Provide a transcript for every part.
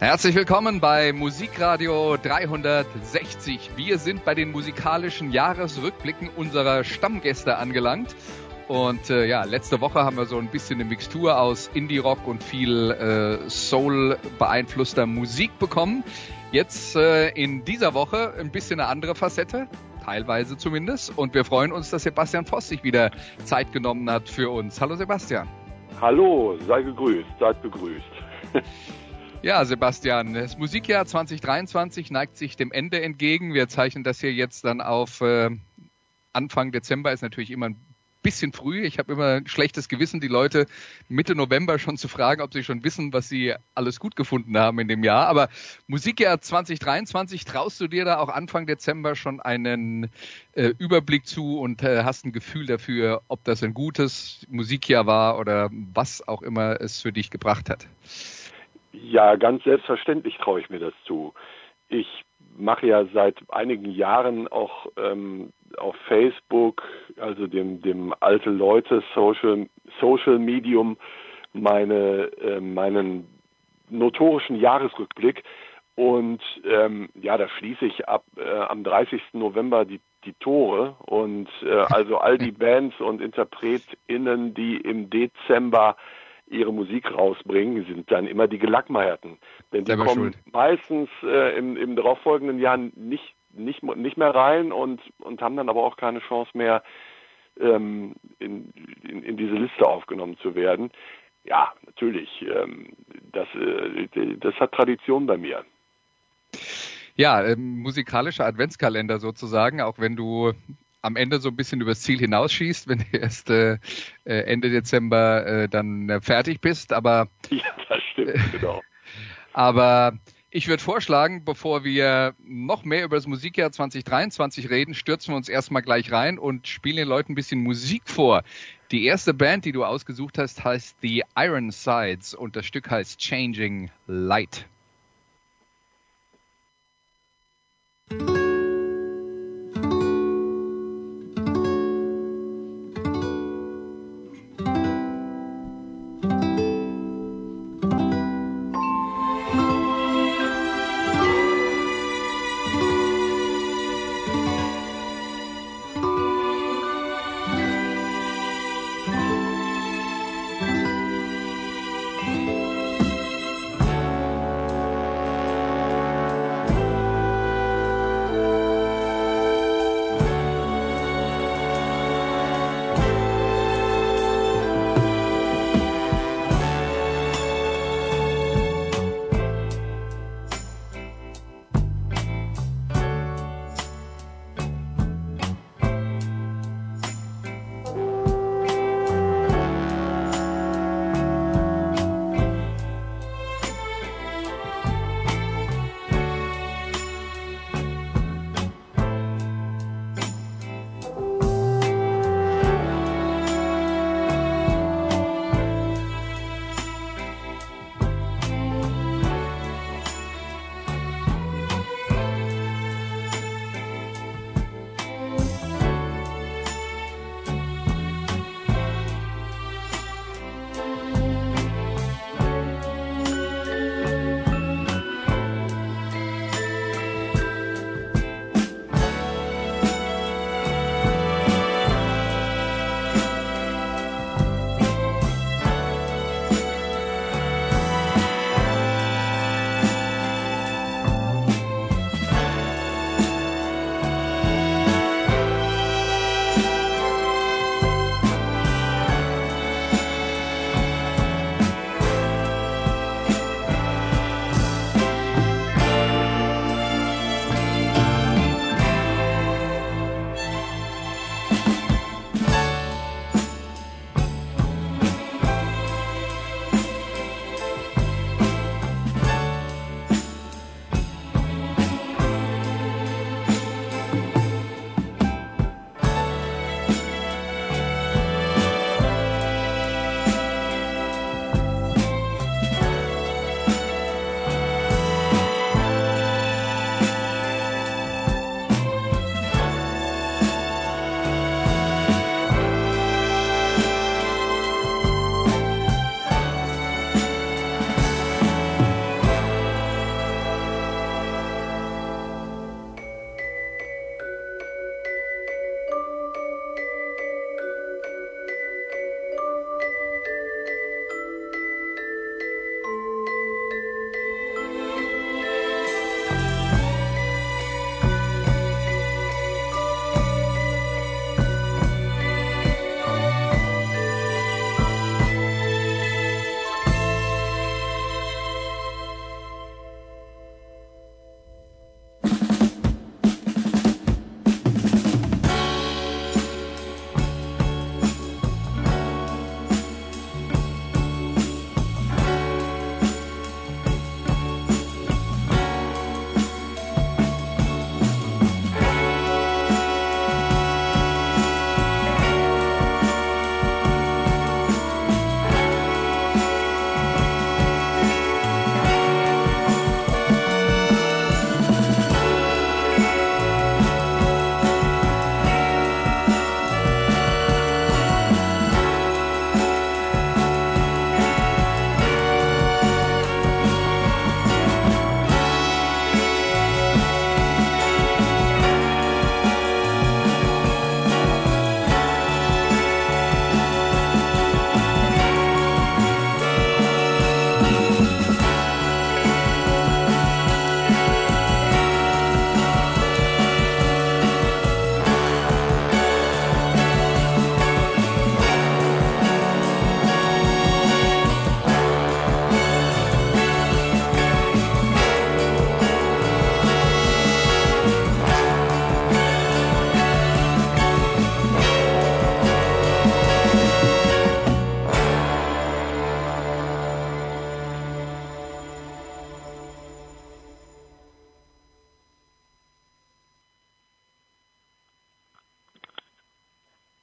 Herzlich willkommen bei Musikradio 360. Wir sind bei den musikalischen Jahresrückblicken unserer Stammgäste angelangt. Und äh, ja, letzte Woche haben wir so ein bisschen eine Mixtur aus Indie-Rock und viel äh, Soul beeinflusster Musik bekommen. Jetzt äh, in dieser Woche ein bisschen eine andere Facette, teilweise zumindest. Und wir freuen uns, dass Sebastian Voss sich wieder Zeit genommen hat für uns. Hallo Sebastian. Hallo, sei gegrüßt, seid begrüßt. Ja, Sebastian, das Musikjahr 2023 neigt sich dem Ende entgegen. Wir zeichnen das hier jetzt dann auf äh, Anfang Dezember, ist natürlich immer ein bisschen früh. Ich habe immer ein schlechtes Gewissen, die Leute Mitte November schon zu fragen, ob sie schon wissen, was sie alles gut gefunden haben in dem Jahr. Aber Musikjahr 2023, traust du dir da auch Anfang Dezember schon einen äh, Überblick zu und äh, hast ein Gefühl dafür, ob das ein gutes Musikjahr war oder was auch immer es für dich gebracht hat? Ja, ganz selbstverständlich traue ich mir das zu. Ich mache ja seit einigen Jahren auch ähm, auf Facebook, also dem, dem alte Leute Social, Social Medium, meine, äh, meinen notorischen Jahresrückblick. Und ähm, ja, da schließe ich ab äh, am 30. November die, die Tore und äh, also all die Bands und InterpretInnen, die im Dezember ihre Musik rausbringen, sind dann immer die Gelackmeierten. Denn die kommen schuld. meistens äh, im, im darauffolgenden Jahr nicht, nicht, nicht mehr rein und, und haben dann aber auch keine Chance mehr, ähm, in, in, in diese Liste aufgenommen zu werden. Ja, natürlich, ähm, das, äh, das hat Tradition bei mir. Ja, ähm, musikalischer Adventskalender sozusagen, auch wenn du am Ende so ein bisschen übers Ziel hinausschießt, wenn du erst äh, äh, Ende Dezember äh, dann äh, fertig bist. Aber ja, das stimmt, genau. aber ich würde vorschlagen, bevor wir noch mehr über das Musikjahr 2023 reden, stürzen wir uns erstmal gleich rein und spielen den Leuten ein bisschen Musik vor. Die erste Band, die du ausgesucht hast, heißt The Iron Sides und das Stück heißt Changing Light.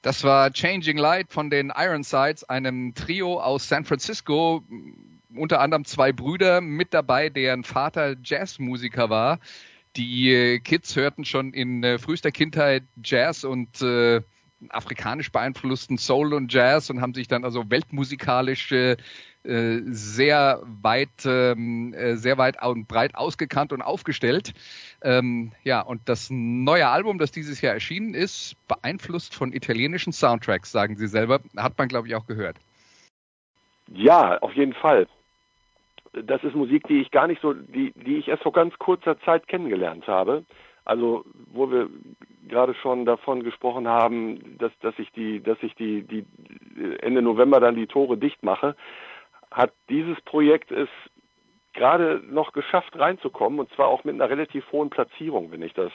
Das war Changing Light von den Ironsides, einem Trio aus San Francisco, unter anderem zwei Brüder mit dabei, deren Vater Jazzmusiker war. Die äh, Kids hörten schon in äh, frühester Kindheit Jazz und äh, afrikanisch beeinflussten Soul und Jazz und haben sich dann also weltmusikalisch äh, sehr weit, ähm, äh, sehr weit und breit ausgekannt und aufgestellt. Ähm, ja, und das neue Album, das dieses Jahr erschienen ist, beeinflusst von italienischen Soundtracks, sagen Sie selber, hat man glaube ich auch gehört. Ja, auf jeden Fall das ist Musik, die ich gar nicht so, die, die ich erst vor ganz kurzer Zeit kennengelernt habe. Also wo wir gerade schon davon gesprochen haben, dass, dass ich die, dass ich die, die Ende November dann die Tore dicht mache, hat dieses Projekt es gerade noch geschafft reinzukommen und zwar auch mit einer relativ hohen Platzierung, wenn ich das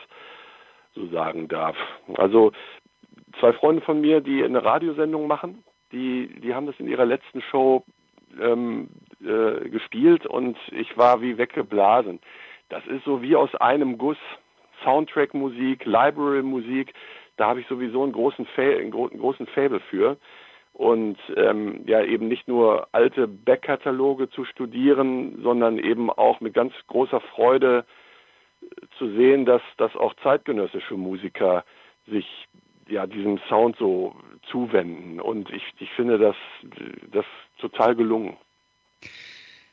so sagen darf. Also zwei Freunde von mir, die eine Radiosendung machen, die, die haben das in ihrer letzten Show ähm, äh, gespielt und ich war wie weggeblasen. Das ist so wie aus einem Guss. Soundtrack-Musik, Library-Musik, da habe ich sowieso einen großen, Fa einen großen Fable für. Und ähm, ja, eben nicht nur alte Backkataloge zu studieren, sondern eben auch mit ganz großer Freude zu sehen, dass, dass auch zeitgenössische Musiker sich ja diesem Sound so zuwenden. Und ich, ich finde das, das total gelungen.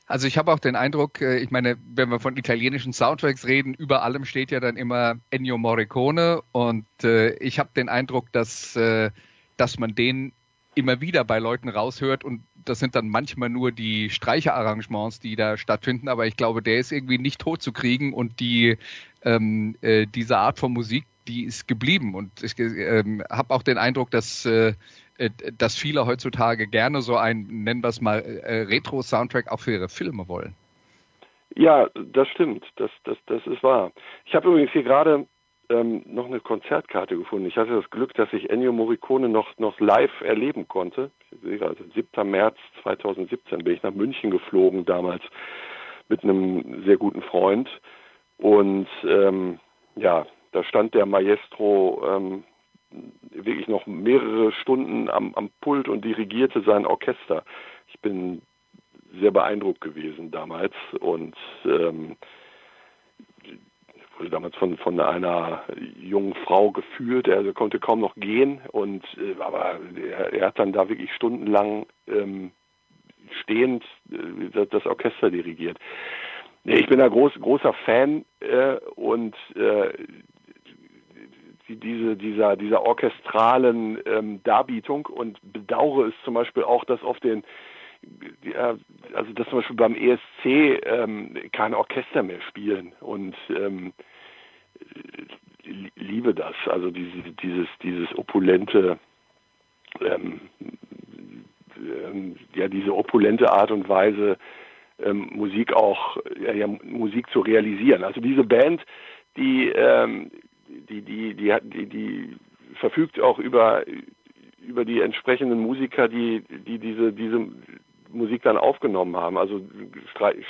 Also ich habe auch den Eindruck, äh, ich meine, wenn wir von italienischen Soundtracks reden, über allem steht ja dann immer Ennio Morricone und äh, ich habe den Eindruck, dass, äh, dass man den immer wieder bei Leuten raushört und das sind dann manchmal nur die Streicherarrangements, die da stattfinden, aber ich glaube, der ist irgendwie nicht tot zu kriegen und die ähm, äh, diese Art von Musik, die ist geblieben und ich äh, habe auch den Eindruck, dass äh, äh, dass viele heutzutage gerne so einen, nennen wir es mal, äh, Retro-Soundtrack auch für ihre Filme wollen. Ja, das stimmt. Das, das, das ist wahr. Ich habe übrigens hier gerade ähm, noch eine Konzertkarte gefunden. Ich hatte das Glück, dass ich Ennio Morricone noch, noch live erleben konnte. Also 7. März 2017 bin ich nach München geflogen, damals mit einem sehr guten Freund. Und ähm, ja, da stand der Maestro ähm, wirklich noch mehrere Stunden am, am Pult und dirigierte sein Orchester. Ich bin sehr beeindruckt gewesen damals und ähm, wurde damals von von einer jungen Frau geführt. Er konnte kaum noch gehen und äh, aber er, er, hat dann da wirklich stundenlang ähm, stehend äh, das, Orchester dirigiert. Nee, ich bin ein groß, großer Fan äh, und äh, diese, dieser, dieser orchestralen ähm, Darbietung und bedauere es zum Beispiel auch, dass auf den also dass zum Beispiel beim ESC ähm, keine Orchester mehr spielen und ähm, liebe das, also diese, dieses, dieses opulente, ähm, ähm, ja, diese opulente Art und Weise, ähm, Musik auch, ja, ja, Musik zu realisieren. Also diese Band, die, ähm, die, die, die, die, die verfügt auch über, über die entsprechenden Musiker, die, die diese, diese Musik dann aufgenommen haben, also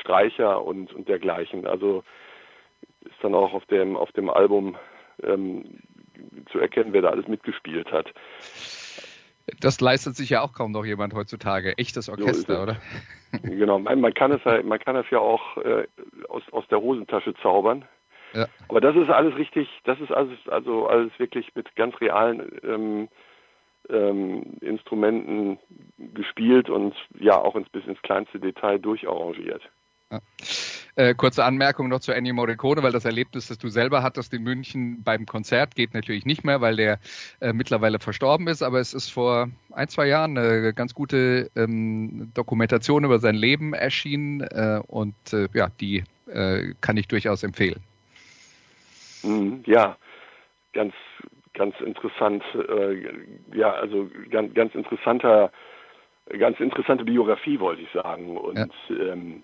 Streicher und, und dergleichen. Also ist dann auch auf dem, auf dem Album ähm, zu erkennen, wer da alles mitgespielt hat. Das leistet sich ja auch kaum noch jemand heutzutage. Echtes Orchester, so oder? Genau, man, kann es ja, man kann es ja auch äh, aus, aus der Hosentasche zaubern. Ja. Aber das ist alles richtig, das ist alles, also alles wirklich mit ganz realen ähm, ähm, Instrumenten gespielt und ja auch ins, bis ins kleinste Detail durcharrangiert. Ja. Äh, kurze Anmerkung noch zu Ennio Morricone, weil das Erlebnis, das du selber hattest in München beim Konzert, geht natürlich nicht mehr, weil der äh, mittlerweile verstorben ist, aber es ist vor ein, zwei Jahren eine ganz gute ähm, Dokumentation über sein Leben erschienen äh, und äh, ja, die äh, kann ich durchaus empfehlen. Mhm, ja, ganz, ganz interessant. Äh, ja, also ganz, ganz interessanter, ganz interessante Biografie, wollte ich sagen. Und ja. Ähm,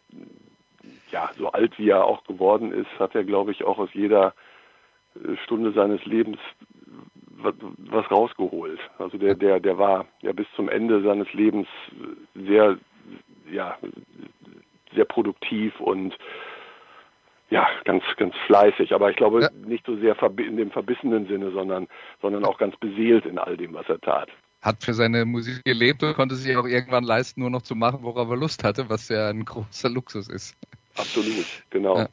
ja, so alt wie er auch geworden ist, hat er, glaube ich, auch aus jeder äh, Stunde seines Lebens was rausgeholt. Also der, der, der war ja bis zum Ende seines Lebens sehr, ja, sehr produktiv und Ja, ganz, ganz fleißig, aber ich glaube ja. nicht so sehr in dem verbissenen Sinne, sondern, sondern auch ganz beseelt in all dem, was er tat. Hat für seine Musik gelebt und konnte sich auch irgendwann leisten, nur noch zu machen, worauf er Lust hatte, was ja ein großer Luxus ist. Absolut, genau. Ja.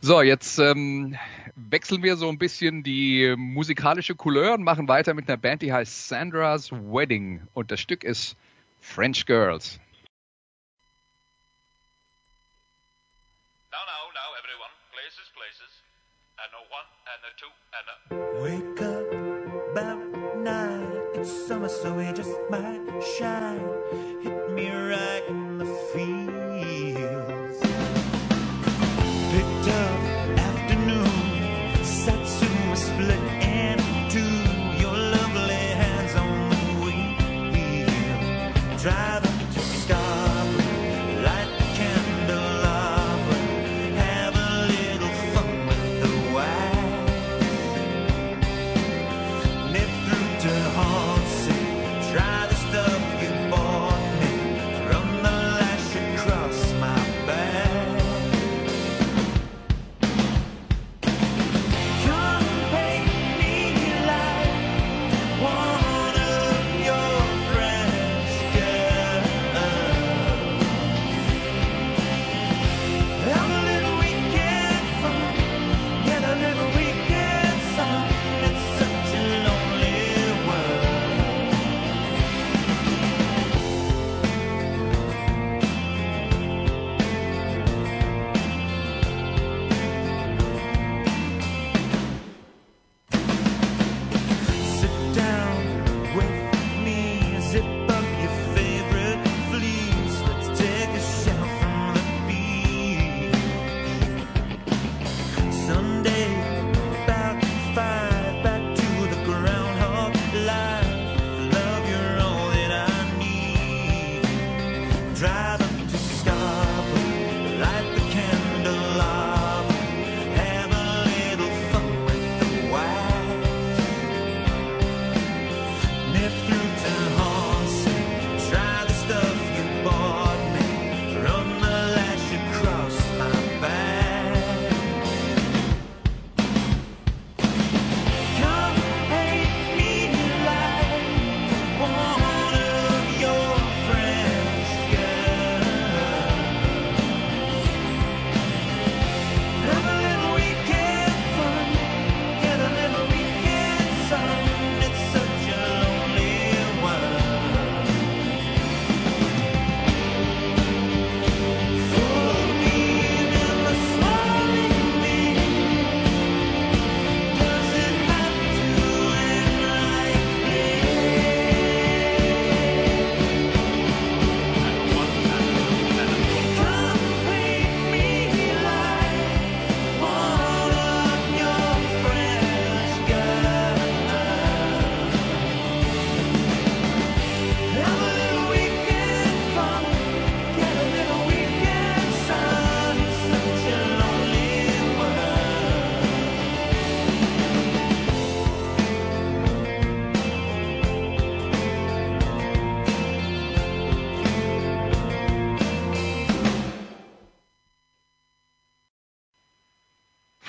So, jetzt ähm, wechseln wir so ein bisschen die musikalische Couleur und machen weiter mit einer Band, die heißt Sandra's Wedding. Und das Stück ist French Girls. Uh, Wake up about nine. It's summer, so we just might shine. Hit me right in the feels.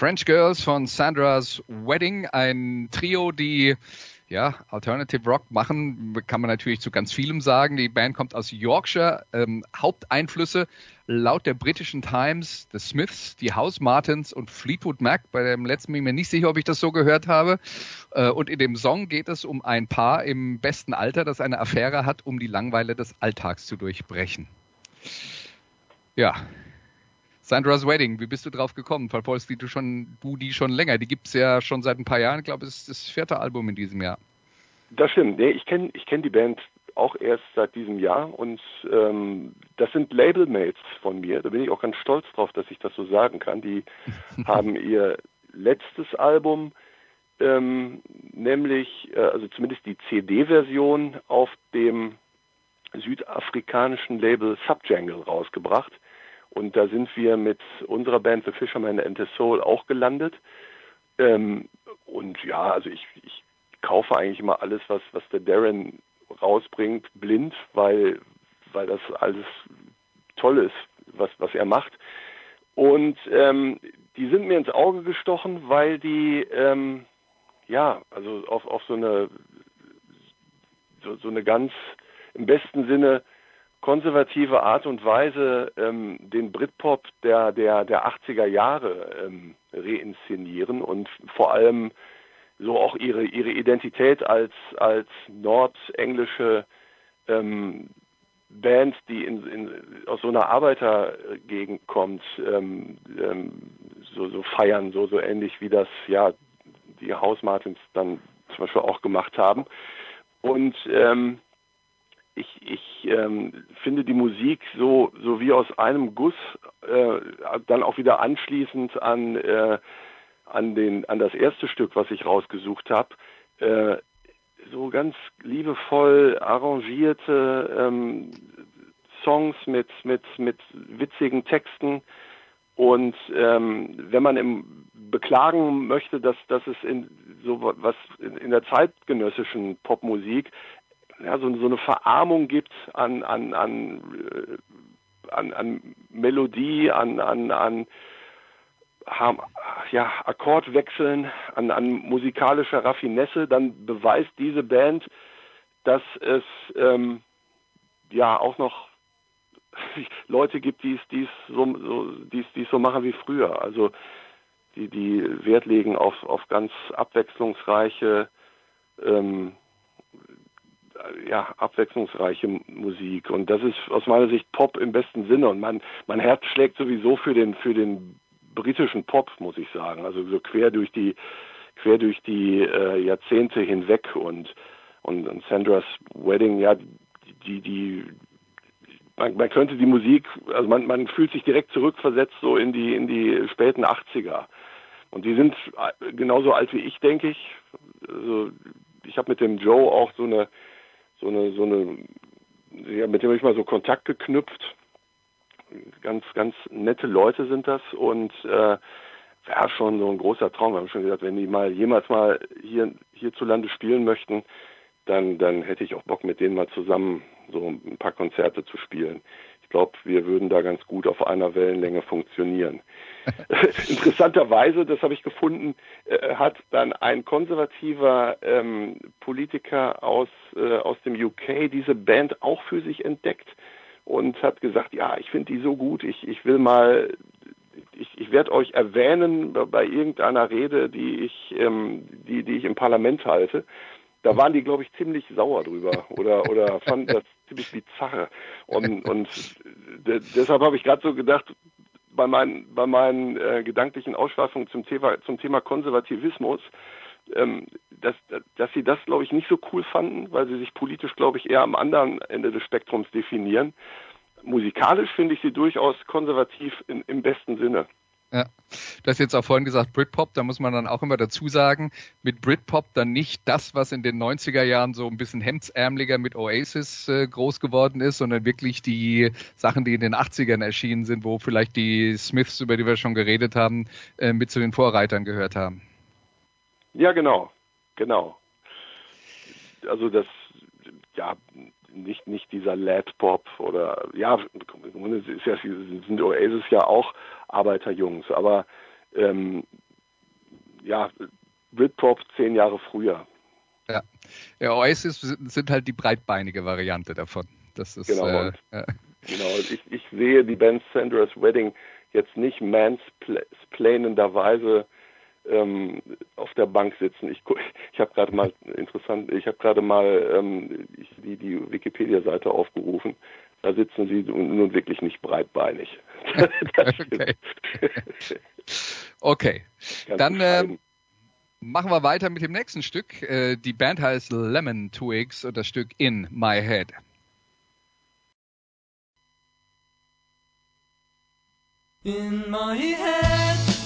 French Girls von Sandra's Wedding, ein Trio, die ja, Alternative Rock machen, kann man natürlich zu ganz vielem sagen. Die Band kommt aus Yorkshire. Ähm, Haupteinflüsse laut der britischen Times, The Smiths, die House Martins und Fleetwood Mac. Bei dem letzten bin ich mir nicht sicher, ob ich das so gehört habe. Äh, und in dem Song geht es um ein Paar im besten Alter, das eine Affäre hat, um die Langweile des Alltags zu durchbrechen. Ja, Sandra's Wedding, wie bist du drauf gekommen? Verfolgst du, schon, du die schon länger? Die gibt es ja schon seit ein paar Jahren. Ich glaube, es ist das vierte Album in diesem Jahr. Das stimmt. Nee, ich kenne ich kenn die Band auch erst seit diesem Jahr und ähm, das sind Labelmates von mir. Da bin ich auch ganz stolz drauf, dass ich das so sagen kann. Die haben ihr letztes Album, ähm, nämlich, äh, also zumindest die CD-Version auf dem südafrikanischen Label Subjangle rausgebracht. Und da sind wir mit unserer Band The Fisherman and the Soul auch gelandet. Ähm, und ja, also ich, ich kaufe eigentlich immer alles, was, was der Darren rausbringt, blind, weil, weil das alles toll ist, was, was er macht. Und ähm, die sind mir ins Auge gestochen, weil die ähm, ja, also auf, auf so eine so, so eine ganz im besten Sinne konservative Art und Weise ähm, den Britpop der, der, der 80er Jahre ähm, reinszenieren und vor allem so auch ihre, ihre Identität als, als nordenglische ähm, Band, die in, in, aus so einer Arbeitergegend kommt, ähm, ähm, so, so feiern, so, so ähnlich wie das ja die House Martins dann zum Beispiel auch gemacht haben. Und ähm, ich, ich ähm, finde die Musik so, so wie aus einem Guss, äh, dann auch wieder anschließend an, äh, an, den, an das erste Stück, was ich rausgesucht habe, äh, so ganz liebevoll arrangierte ähm, Songs mit, mit, mit witzigen Texten. Und ähm, wenn man im beklagen möchte, dass, dass es in so was in, in der zeitgenössischen Popmusik ja, so, so eine Verarmung gibt an, an, an, äh, an, an Melodie, an, an, an ja, Akkordwechseln, an, an musikalischer Raffinesse, dann beweist diese Band, dass es ähm, ja auch noch Leute gibt, die es so, so, die's, die's so machen wie früher. Also die, die Wert legen auf, auf ganz abwechslungsreiche ähm, ja, abwechslungsreiche Musik. Und das ist aus meiner Sicht Pop im besten Sinne. Und mein, mein Herz schlägt sowieso für den, für den britischen Pop, muss ich sagen. Also so quer durch die, quer durch die äh, Jahrzehnte hinweg. Und, und, und Sandra's Wedding, ja, die, die, man, man könnte die Musik, also man, man fühlt sich direkt zurückversetzt so in die, in die späten 80er. Und die sind äh, genauso alt wie ich, denke ich. Also ich habe mit dem Joe auch so eine so eine, so eine, ja, mit dem habe ich mal so Kontakt geknüpft. Ganz, ganz nette Leute sind das und äh, wäre schon so ein großer Traum. Wir haben schon gesagt, wenn die mal jemals mal hier hierzulande spielen möchten, dann, dann hätte ich auch Bock, mit denen mal zusammen so ein paar Konzerte zu spielen. Ich glaube, wir würden da ganz gut auf einer Wellenlänge funktionieren. Interessanterweise, das habe ich gefunden, äh, hat dann ein konservativer ähm, Politiker aus, äh, aus dem UK diese Band auch für sich entdeckt und hat gesagt, ja, ich finde die so gut, ich, ich will mal, ich, ich werde euch erwähnen bei irgendeiner Rede, die ich, ähm, die, die ich im Parlament halte da waren die, glaube ich, ziemlich sauer drüber oder, oder fanden das ziemlich bizarr. Und, und deshalb habe ich gerade so gedacht, bei meinen, bei meinen äh, gedanklichen Ausschweifungen zum Thema, zum Thema Konservativismus, ähm, dass, dass sie das, glaube ich, nicht so cool fanden, weil sie sich politisch, glaube ich, eher am anderen Ende des Spektrums definieren. Musikalisch finde ich sie durchaus konservativ in, im besten Sinne. Ja. Du hast jetzt auch vorhin gesagt Britpop, da muss man dann auch immer dazu sagen, mit Britpop dann nicht das, was in den 90er Jahren so ein bisschen hemdsärmeliger mit Oasis äh, groß geworden ist, sondern wirklich die Sachen, die in den 80ern erschienen sind, wo vielleicht die Smiths, über die wir schon geredet haben, äh, mit zu den Vorreitern gehört haben. Ja, genau, genau. Also das, ja, nicht, nicht dieser Lad-Pop oder, ja, ist ja, sind Oasis ja auch Arbeiterjungs, aber ähm, ja, Britpop zehn Jahre früher. Ja. ja, Oasis sind halt die breitbeinige Variante davon. Das ist, genau, äh, ja. genau. Ich, ich sehe die Band Sandra's Wedding jetzt nicht mansplainenderweise ähm, auf der Bank sitzen. Ich, ich habe gerade mal interessant, ich habe gerade mal ähm, die, die Wikipedia-Seite aufgerufen. Da sitzen sie nun wirklich nicht breitbeinig. okay. okay. Dann ähm, machen wir weiter mit dem nächsten Stück. Äh, die Band heißt Lemon Twigs und das Stück In My Head. In my head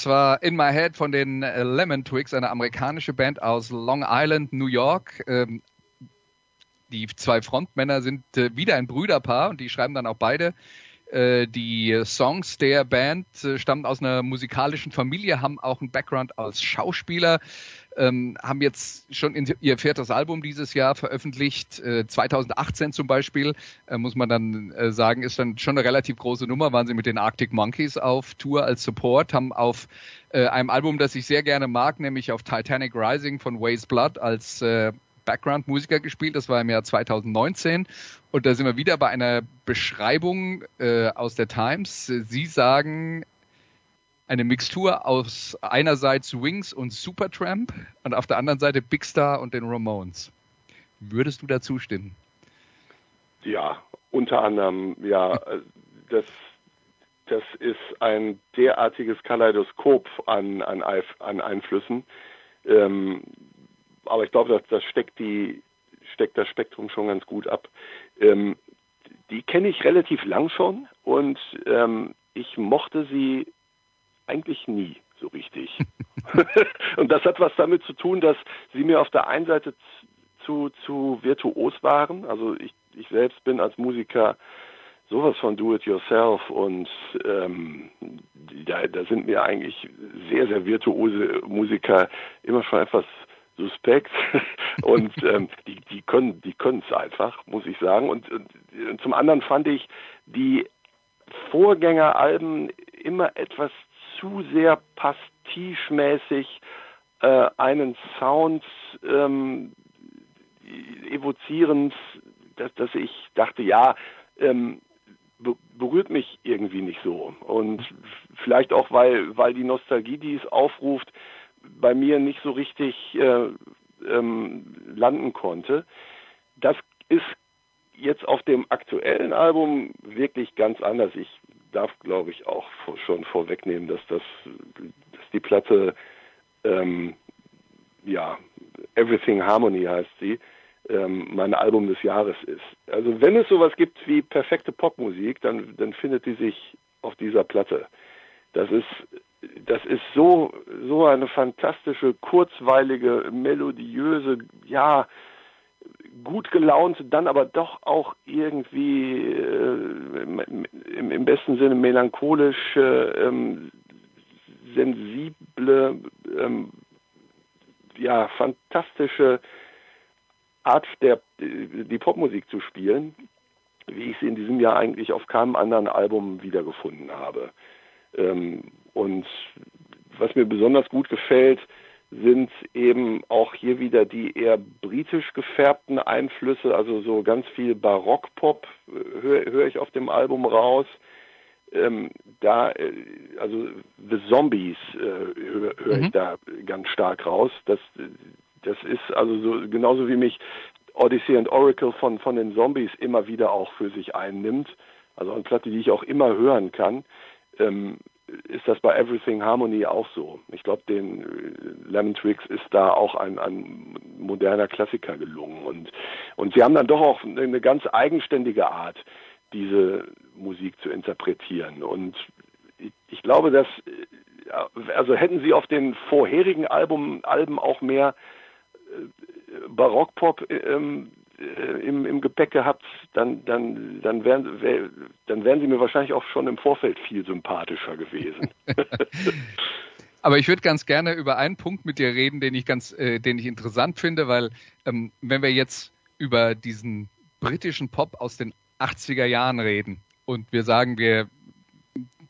Das war In My Head von den äh, Lemon Twigs, eine amerikanische Band aus Long Island, New York. Ähm, die zwei Frontmänner sind äh, wieder ein Brüderpaar und die schreiben dann auch beide äh, die Songs der Band stammen aus einer musikalischen Familie, haben auch einen Background als Schauspieler, ähm, haben jetzt schon in, ihr viertes Album dieses Jahr veröffentlicht, äh, 2018 zum Beispiel, äh, muss man dann äh, sagen, ist dann schon eine relativ große Nummer, waren sie mit den Arctic Monkeys auf Tour als Support, haben auf äh, einem Album, das ich sehr gerne mag, nämlich auf Titanic Rising von Waste Blood als äh, Background-Musiker gespielt. Das war im Jahr 2019. Und da sind wir wieder bei einer Beschreibung äh, aus der Times. Sie sagen, eine Mixtur aus einerseits Wings und Supertramp und auf der anderen Seite Big Star und den Ramones. Würdest du da zustimmen? Ja, unter anderem, ja. Das, das ist ein derartiges Kaleidoskop an, an, an Einflüssen. Ähm, aber ich glaube, das, das steckt die steckt das Spektrum schon ganz gut ab. Ähm, die kenne ich relativ lang schon und ähm, ich mochte sie eigentlich nie so richtig. und das hat was damit zu tun, dass sie mir auf der einen Seite zu, zu virtuos waren. Also ich, ich selbst bin als Musiker sowas von Do-it-yourself und ähm, da, da sind mir eigentlich sehr, sehr virtuose Musiker immer schon etwas suspekt und ähm, die, die können die es einfach, muss ich sagen. Und, und, und zum anderen fand ich die Vorgängeralben immer etwas zu sehr pastichmäßig äh, einen Sound ähm, evozierend, dass, dass ich dachte, ja, ähm, berührt mich irgendwie nicht so. Und vielleicht auch, weil, weil die Nostalgie, die es aufruft, bei mir nicht so richtig äh, ähm, landen konnte. Das ist jetzt auf dem aktuellen Album wirklich ganz anders. Ich darf, glaube ich, auch schon vorwegnehmen, dass das, dass die Platte, ähm, ja, Everything Harmony heißt sie, ähm, mein Album des Jahres ist. Also wenn es sowas gibt wie perfekte Popmusik, dann, dann findet die sich auf dieser Platte. Das ist das ist so, so eine fantastische, kurzweilige, melodiöse, ja, gut gelaunt, dann aber doch auch irgendwie äh, im, im, besten Sinne melancholisch, äh, sensible, ähm, ja, fantastische Art der, die Popmusik zu spielen, wie ich sie in diesem Jahr eigentlich auf keinem anderen Album wiedergefunden habe. Ähm, und was mir besonders gut gefällt, sind eben auch hier wieder die eher britisch gefärbten Einflüsse, also so ganz viel Barockpop äh, höre hör ich auf dem Album raus. Ähm, da, äh, also The Zombies äh, höre hör mhm. ich da ganz stark raus. Das, das ist also so genauso wie mich Odyssey and Oracle von, von den Zombies immer wieder auch für sich einnimmt. Also eine Platte, die ich auch immer hören kann. Ähm, ist das bei Everything Harmony auch so. Ich glaube, den äh, Lemon Twigs ist da auch ein, ein moderner Klassiker gelungen. Und, und sie haben dann doch auch eine ganz eigenständige Art, diese Musik zu interpretieren. Und ich, ich glaube, dass, äh, also hätten sie auf den vorherigen Album, Alben auch mehr äh, Barockpop ähm, äh, im, im Gepäck gehabt, dann, dann, dann, wären, wär, dann wären sie mir wahrscheinlich auch schon im Vorfeld viel sympathischer gewesen. Aber ich würde ganz gerne über einen Punkt mit dir reden, den ich ganz, äh, den ich interessant finde, weil ähm, wenn wir jetzt über diesen britischen Pop aus den 80er Jahren reden und wir sagen, wir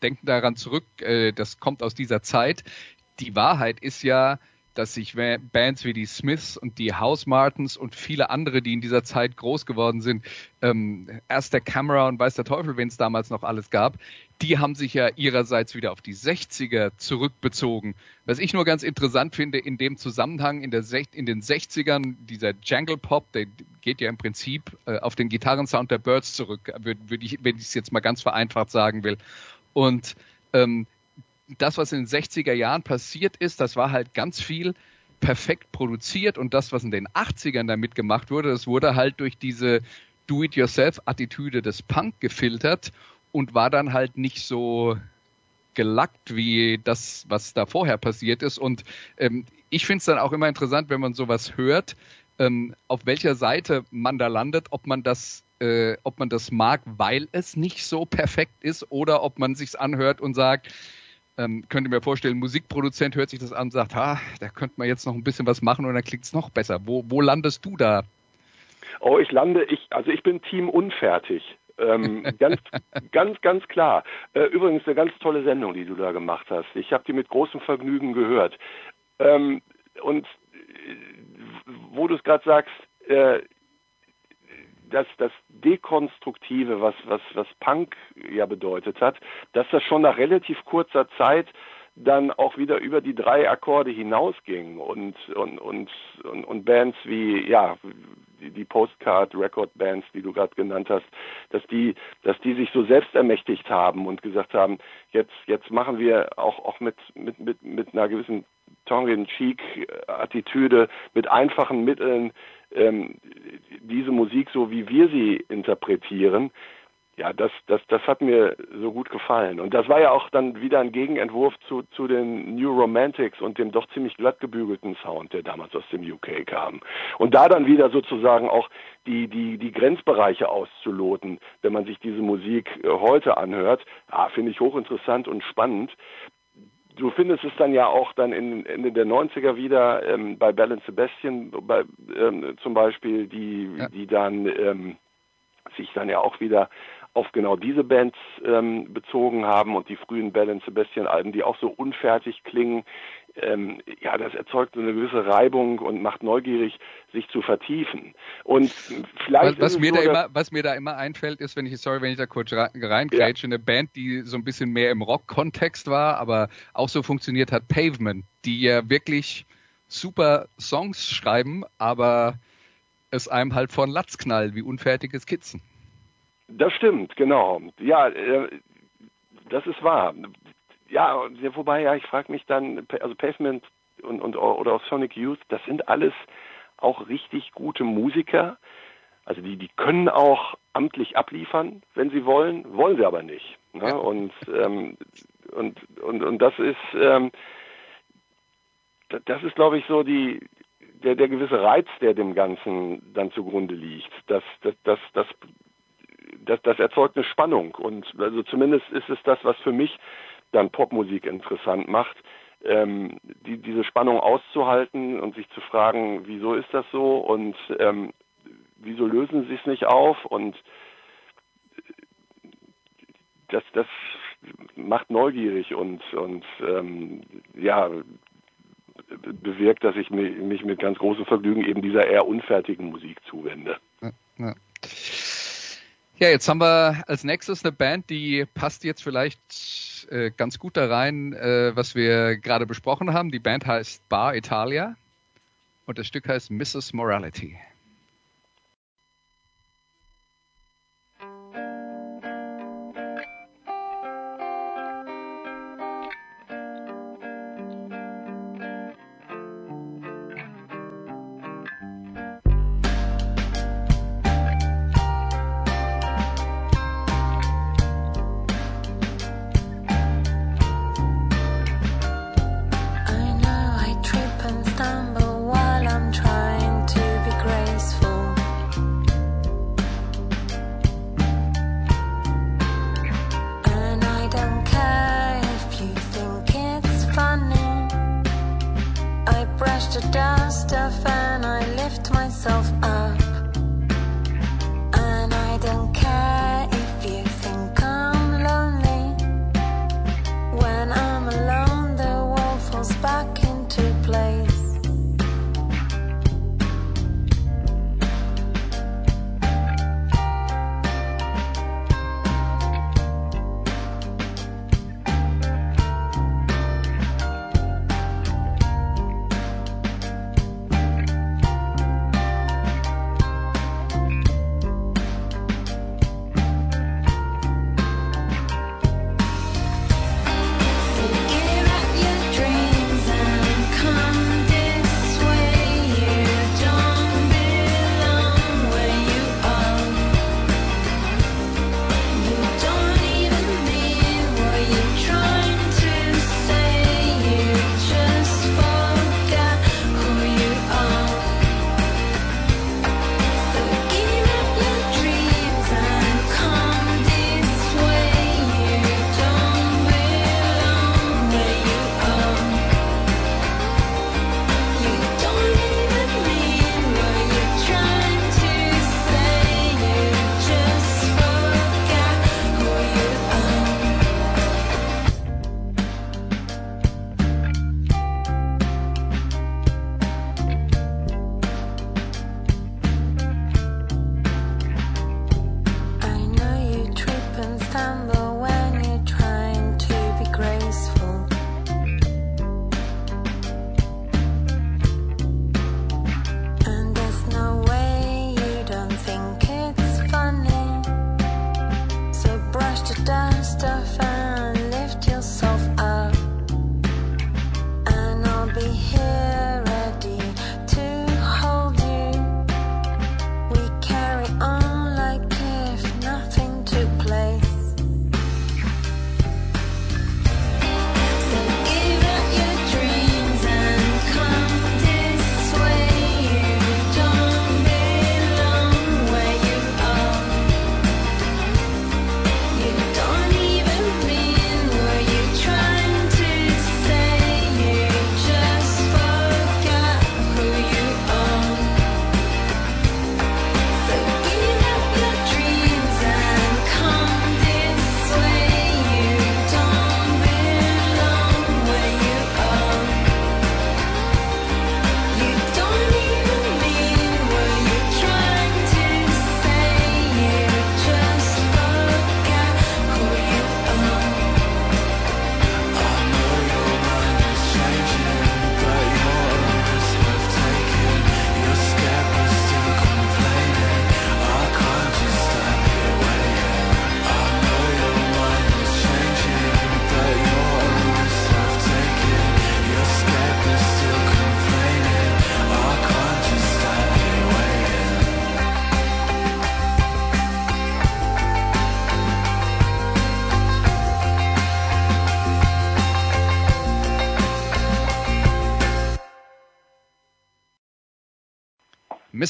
denken daran zurück, äh, das kommt aus dieser Zeit. Die Wahrheit ist ja, dass sich Bands wie die Smiths und die House Martins und viele andere, die in dieser Zeit groß geworden sind, ähm, erst der Camera und weiß der Teufel, wen es damals noch alles gab, die haben sich ja ihrerseits wieder auf die 60er zurückbezogen. Was ich nur ganz interessant finde in dem Zusammenhang, in, der in den 60ern, dieser Jangle Pop, der geht ja im Prinzip äh, auf den Gitarrensound der Birds zurück, würde würd ich, wenn ich es jetzt mal ganz vereinfacht sagen will. Und ähm, das, was in den 60er Jahren passiert ist, das war halt ganz viel perfekt produziert und das, was in den 80ern damit gemacht wurde, das wurde halt durch diese Do-it-yourself-Attitüde des Punk gefiltert und war dann halt nicht so gelackt wie das, was da vorher passiert ist. Und ähm, ich finde es dann auch immer interessant, wenn man sowas hört, ähm, auf welcher Seite man da landet, ob man das äh, ob man das mag, weil es nicht so perfekt ist, oder ob man sich's anhört und sagt, ähm, könnte mir vorstellen, Musikproduzent hört sich das an und sagt, ha, da könnte man jetzt noch ein bisschen was machen und dann klingt es noch besser. Wo, wo landest du da? Oh, ich lande, ich, also ich bin Team unfertig. ähm, ganz, ganz, ganz klar. Äh, übrigens eine ganz tolle Sendung, die du da gemacht hast. Ich habe die mit großem Vergnügen gehört. Ähm, und äh, wo du es gerade sagst, äh, das, das Dekonstruktive, was, was, was Punk ja bedeutet hat, dass das schon nach relativ kurzer Zeit dann auch wieder über die drei Akkorde hinausging und, und, und, und, und Bands wie, ja, die, die Postcard Record Bands, die du gerade genannt hast, dass die, dass die sich so selbst ermächtigt haben und gesagt haben, jetzt, jetzt machen wir auch, auch mit, mit, mit, mit einer gewissen Tongue-in-Cheek-Attitüde, mit einfachen Mitteln ähm, diese Musik so, wie wir sie interpretieren, ja, das, das, das hat mir so gut gefallen. Und das war ja auch dann wieder ein Gegenentwurf zu, zu den New Romantics und dem doch ziemlich glatt gebügelten Sound, der damals aus dem UK kam. Und da dann wieder sozusagen auch die, die, die Grenzbereiche auszuloten, wenn man sich diese Musik äh, heute anhört, ah, finde ich hochinteressant und spannend du findest es dann ja auch dann in Ende der 90er wieder ähm, bei Bell Sebastian bei, ähm, zum Beispiel, die, ja. die dann ähm, sich dann ja auch wieder auf genau diese Bands ähm, bezogen haben und die frühen Bell Sebastian Alben, die auch so unfertig klingen, ähm, ja, das erzeugt so eine gewisse Reibung und macht neugierig, sich zu vertiefen. Und vielleicht was, was mir da immer, was mir da immer einfällt, ist, wenn ich sorry, wenn ich da kurz reingrätsche, ja. eine Band, die so ein bisschen mehr im Rock-Kontext war, aber auch so funktioniert hat, Pavement, die ja wirklich super Songs schreiben, aber es einem halt von Latz knallt, wie unfertige Skizzen. Das stimmt, genau. Ja, äh, das ist wahr ja, wobei, ja, ich frage mich dann, also Pavement und, und oder auch Sonic Youth, das sind alles auch richtig gute Musiker. Also die, die können auch amtlich abliefern, wenn sie wollen, wollen sie aber nicht. Ne? Und, ähm, und, und, und das ist, ähm, das ist, glaube ich, so die, der, der gewisse Reiz, der dem Ganzen dann zugrunde liegt. Das, das, das, das, das, das erzeugt eine Spannung. Und also zumindest ist es das, was für mich dann Popmusik interessant macht, ähm, die, diese Spannung auszuhalten und sich zu fragen, wieso ist das so und ähm, wieso lösen sie es nicht auf und das, das macht neugierig und, und ähm, ja, bewirkt, dass ich mich, mich mit ganz großem Vergnügen eben dieser eher unfertigen Musik zuwende. Ja, ja. Ja, jetzt haben wir als nächstes eine Band, die passt jetzt vielleicht äh, ganz gut da rein, äh, was wir gerade besprochen haben. Die Band heißt Bar Italia und das Stück heißt Mrs. Morality.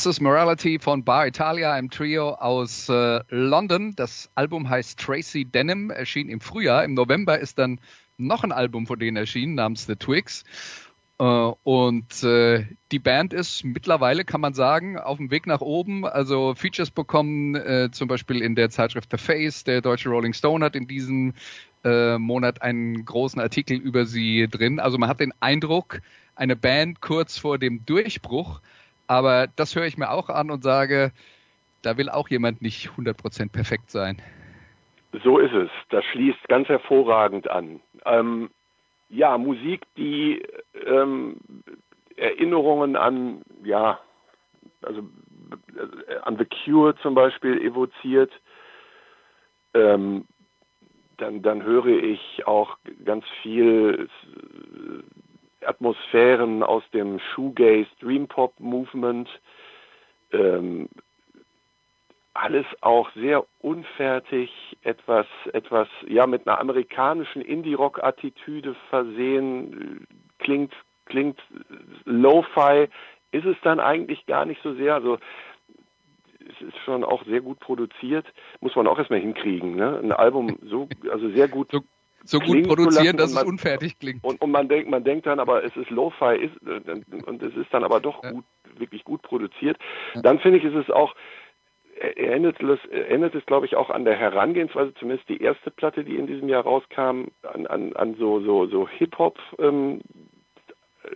Mrs. Morality von Bar Italia, einem Trio aus äh, London. Das Album heißt Tracy Denim, erschien im Frühjahr. Im November ist dann noch ein Album von denen erschienen, namens The Twigs. Äh, und äh, die Band ist mittlerweile, kann man sagen, auf dem Weg nach oben. Also Features bekommen, äh, zum Beispiel in der Zeitschrift The Face. Der deutsche Rolling Stone hat in diesem äh, Monat einen großen Artikel über sie drin. Also man hat den Eindruck, eine Band kurz vor dem Durchbruch. Aber das höre ich mir auch an und sage, da will auch jemand nicht 100% perfekt sein. So ist es. Das schließt ganz hervorragend an. Ähm, ja, Musik, die ähm, Erinnerungen an, ja, also äh, an The Cure zum Beispiel evoziert. Ähm, dann, dann höre ich auch ganz viel äh, Atmosphären aus dem Shoegaze Dream Pop Movement. Ähm, alles auch sehr unfertig, etwas, etwas, ja, mit einer amerikanischen Indie-Rock-Attitüde versehen, klingt, klingt Lo-Fi, ist es dann eigentlich gar nicht so sehr, also, es ist schon auch sehr gut produziert, muss man auch erstmal hinkriegen, ne? Ein Album so, also sehr gut. So so gut produzieren, dass man, es unfertig klingt. Und, und, man denkt, man denkt dann, aber es ist Lo-Fi und es ist dann aber doch ja. gut, wirklich gut produziert. Ja. Dann finde ich, ist es auch erinnert es, es, glaube ich, auch an der Herangehensweise, zumindest die erste Platte, die in diesem Jahr rauskam, an, an, an so, so, so Hip-Hop, ähm,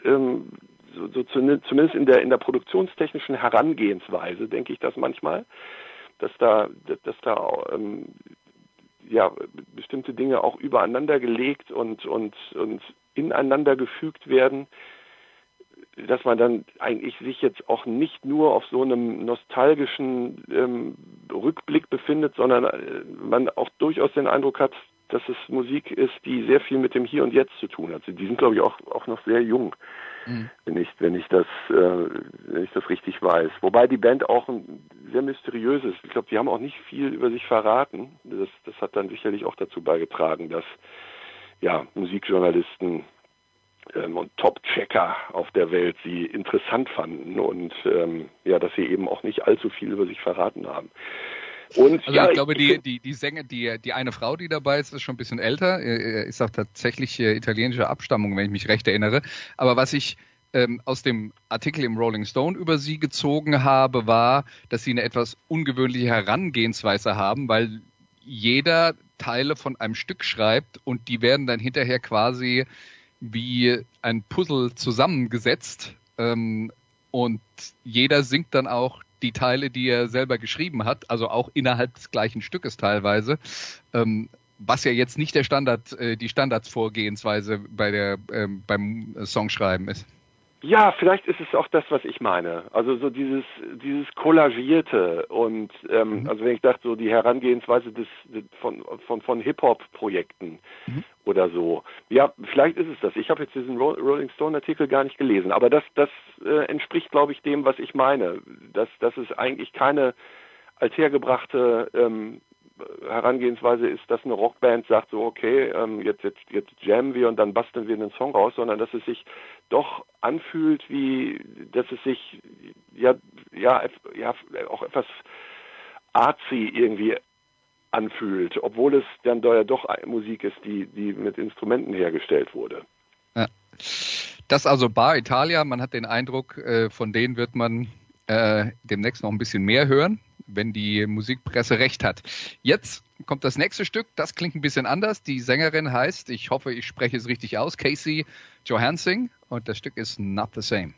ähm, so, so zumindest in der, in der produktionstechnischen Herangehensweise, denke ich das manchmal, dass da, dass da ähm, ja, bestimmte Dinge auch übereinander gelegt und, und, und ineinander gefügt werden dass man dann eigentlich sich jetzt auch nicht nur auf so einem nostalgischen ähm, Rückblick befindet, sondern äh, man auch durchaus den Eindruck hat, dass es Musik ist, die sehr viel mit dem Hier und Jetzt zu tun hat. Die sind, glaube ich, auch, auch noch sehr jung, mhm. wenn ich, wenn ich das, äh, wenn ich das richtig weiß. Wobei die Band auch ein, sehr mysteriös ist. Ich glaube, die haben auch nicht viel über sich verraten. Das, das hat dann sicherlich auch dazu beigetragen, dass ja, Musikjournalisten ähm, und Top-Checker auf der Welt sie interessant fanden und ähm, ja, dass sie eben auch nicht allzu viel über sich verraten haben. Und, also ja, ich glaube, die, die, die Sänger, die, die eine Frau, die dabei ist, ist schon ein bisschen älter, ist auch tatsächlich italienischer Abstammung, wenn ich mich recht erinnere. Aber was ich ähm, aus dem Artikel im Rolling Stone über sie gezogen habe, war, dass sie eine etwas ungewöhnliche Herangehensweise haben, weil jeder Teile von einem Stück schreibt und die werden dann hinterher quasi wie ein Puzzle zusammengesetzt ähm, und jeder singt dann auch die Teile, die er selber geschrieben hat, also auch innerhalb des gleichen Stückes teilweise, ähm, was ja jetzt nicht der Standard, äh, die Standardsvorgehensweise bei der ähm, beim Songschreiben ist. Ja, vielleicht ist es auch das, was ich meine. Also so dieses dieses kollagierte und ähm, mhm. also wenn ich dachte so die Herangehensweise des, von von von Hip Hop Projekten mhm. oder so. Ja, vielleicht ist es das. Ich habe jetzt diesen Rolling Stone Artikel gar nicht gelesen, aber das das äh, entspricht, glaube ich, dem, was ich meine. Dass dass es eigentlich keine althergebrachte ähm, Herangehensweise ist, dass eine Rockband sagt so, okay, ähm, jetzt, jetzt, jetzt jammen wir und dann basteln wir einen Song raus, sondern dass es sich doch anfühlt, wie, dass es sich, ja, ja, ja, auch etwas artsy irgendwie anfühlt, obwohl es dann ja doch Musik ist, die, die mit Instrumenten hergestellt wurde. Ja. Das also Bar Italia, man hat den Eindruck, äh, von denen wird man äh, demnächst noch ein bisschen mehr hören wenn die Musikpresse recht hat. Jetzt kommt das nächste Stück, das klingt ein bisschen anders. Die Sängerin heißt, ich hoffe, ich spreche es richtig aus, Casey Johansson und das Stück ist Not the Same.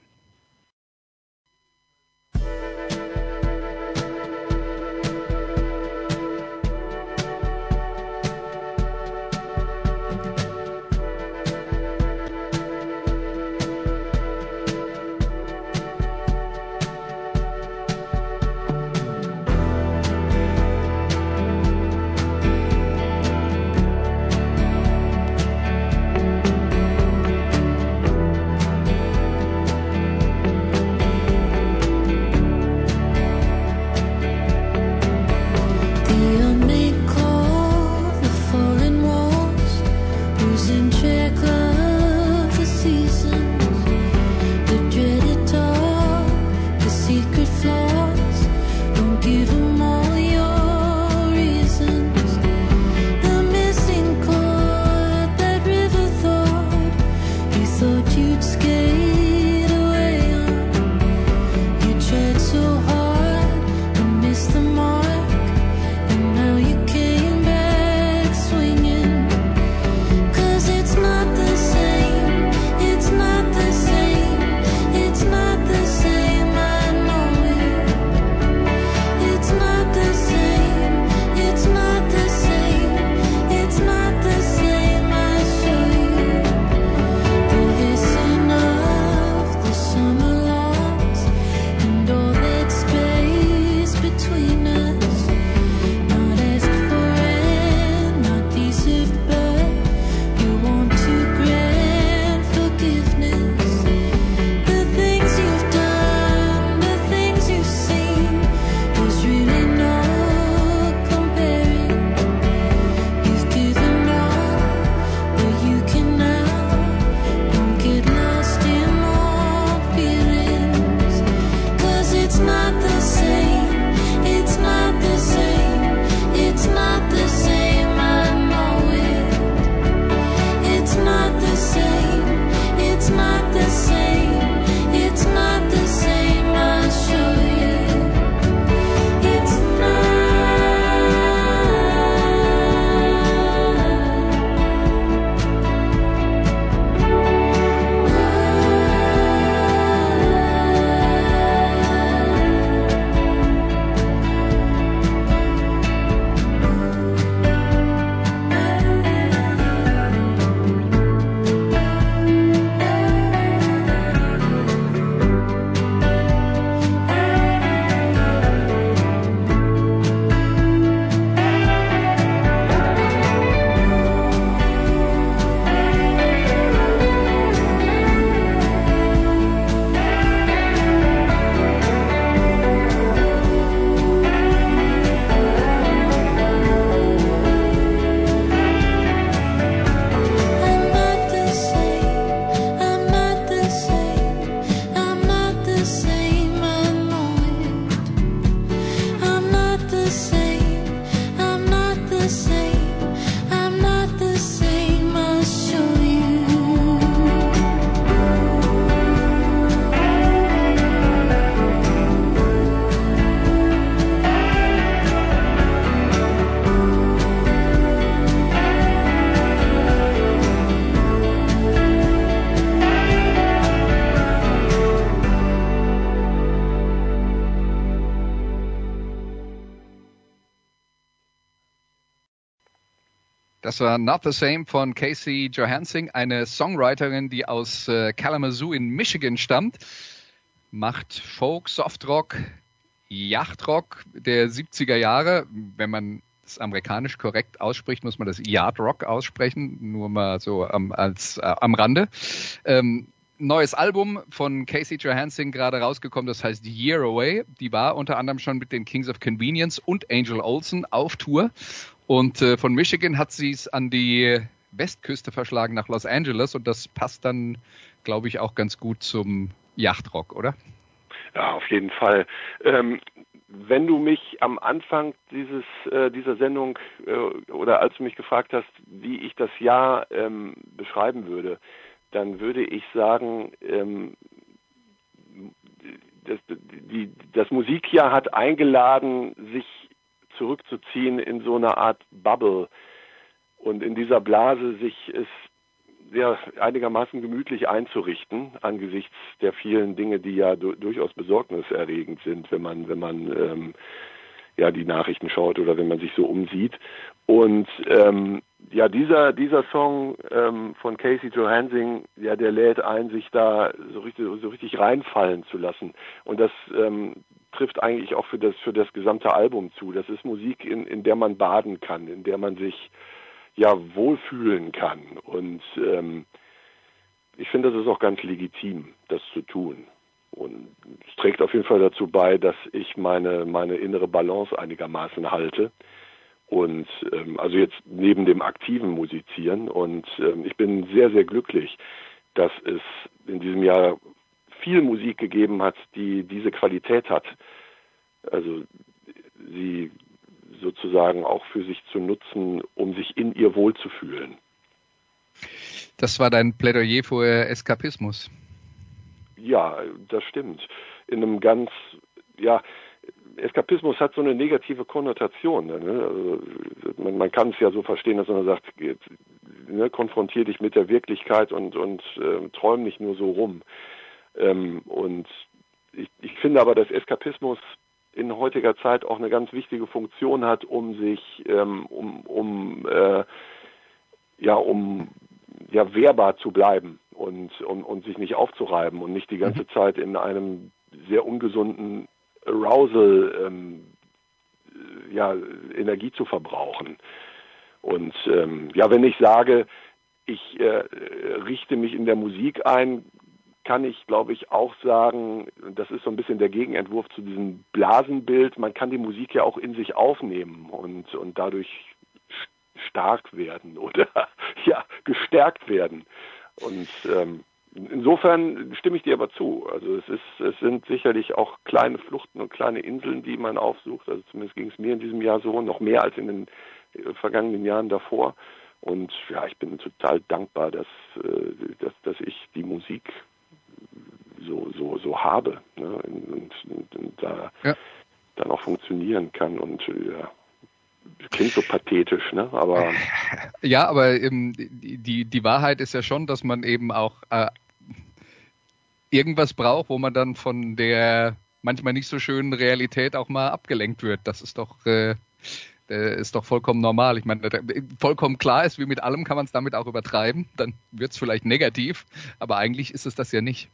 Das war Not the Same von Casey Johansing, eine Songwriterin, die aus äh, Kalamazoo in Michigan stammt. Macht Folk, Softrock, Yachtrock der 70er Jahre. Wenn man es amerikanisch korrekt ausspricht, muss man das Yard Rock aussprechen, nur mal so am, als, äh, am Rande. Ähm, neues Album von Casey Johansson gerade rausgekommen, das heißt Year Away. Die war unter anderem schon mit den Kings of Convenience und Angel Olsen auf Tour und äh, von Michigan hat sie es an die Westküste verschlagen nach Los Angeles und das passt dann, glaube ich, auch ganz gut zum Yachtrock, oder? Ja, auf jeden Fall. Ähm, wenn du mich am Anfang dieses äh, dieser Sendung äh, oder als du mich gefragt hast, wie ich das Jahr ähm, beschreiben würde, dann würde ich sagen, ähm, das, die, das Musikjahr hat eingeladen, sich zurückzuziehen in so eine Art Bubble und in dieser Blase sich es sehr einigermaßen gemütlich einzurichten angesichts der vielen Dinge, die ja du durchaus besorgniserregend sind, wenn man wenn man ähm, ja die Nachrichten schaut oder wenn man sich so umsieht. Und ähm, ja, dieser dieser Song ähm, von Casey Johansing, ja, der lädt ein, sich da so richtig so richtig reinfallen zu lassen. Und das ähm, trifft eigentlich auch für das, für das gesamte Album zu. Das ist Musik, in, in der man baden kann, in der man sich ja wohlfühlen kann. Und ähm, ich finde, das ist auch ganz legitim, das zu tun. Und es trägt auf jeden Fall dazu bei, dass ich meine, meine innere Balance einigermaßen halte. Und ähm, also jetzt neben dem aktiven Musizieren. Und ähm, ich bin sehr, sehr glücklich, dass es in diesem Jahr viel Musik gegeben hat, die diese Qualität hat. Also sie sozusagen auch für sich zu nutzen, um sich in ihr wohlzufühlen. Das war dein Plädoyer für Eskapismus. Ja, das stimmt. In einem ganz, ja, Eskapismus hat so eine negative Konnotation. Ne? Also man, man, kann es ja so verstehen, dass man sagt, ne, konfrontier dich mit der Wirklichkeit und, und äh, träum nicht nur so rum. Ähm, und ich, ich finde aber, dass Eskapismus in heutiger Zeit auch eine ganz wichtige Funktion hat, um sich, ähm, um, um, äh, ja, um ja wehrbar zu bleiben und um, und sich nicht aufzureiben und nicht die ganze mhm. Zeit in einem sehr ungesunden Arousal ähm, ja, Energie zu verbrauchen. Und ähm, ja, wenn ich sage, ich äh, richte mich in der Musik ein, kann ich, glaube ich, auch sagen, das ist so ein bisschen der Gegenentwurf zu diesem Blasenbild. Man kann die Musik ja auch in sich aufnehmen und, und dadurch stark werden oder ja, gestärkt werden. Und ähm, insofern stimme ich dir aber zu. Also es ist, es sind sicherlich auch kleine Fluchten und kleine Inseln, die man aufsucht. Also zumindest ging es mir in diesem Jahr so, noch mehr als in den äh, vergangenen Jahren davor. Und ja, ich bin total dankbar, dass, äh, dass, dass ich die Musik so, so, so habe ne? und, und, und da ja. dann auch funktionieren kann und ja, klingt so pathetisch, ne? Aber ja, aber ähm, die die Wahrheit ist ja schon, dass man eben auch äh, irgendwas braucht, wo man dann von der manchmal nicht so schönen Realität auch mal abgelenkt wird. Das ist doch äh, ist doch vollkommen normal. Ich meine, vollkommen klar ist, wie mit allem kann man es damit auch übertreiben. Dann wird es vielleicht negativ, aber eigentlich ist es das ja nicht.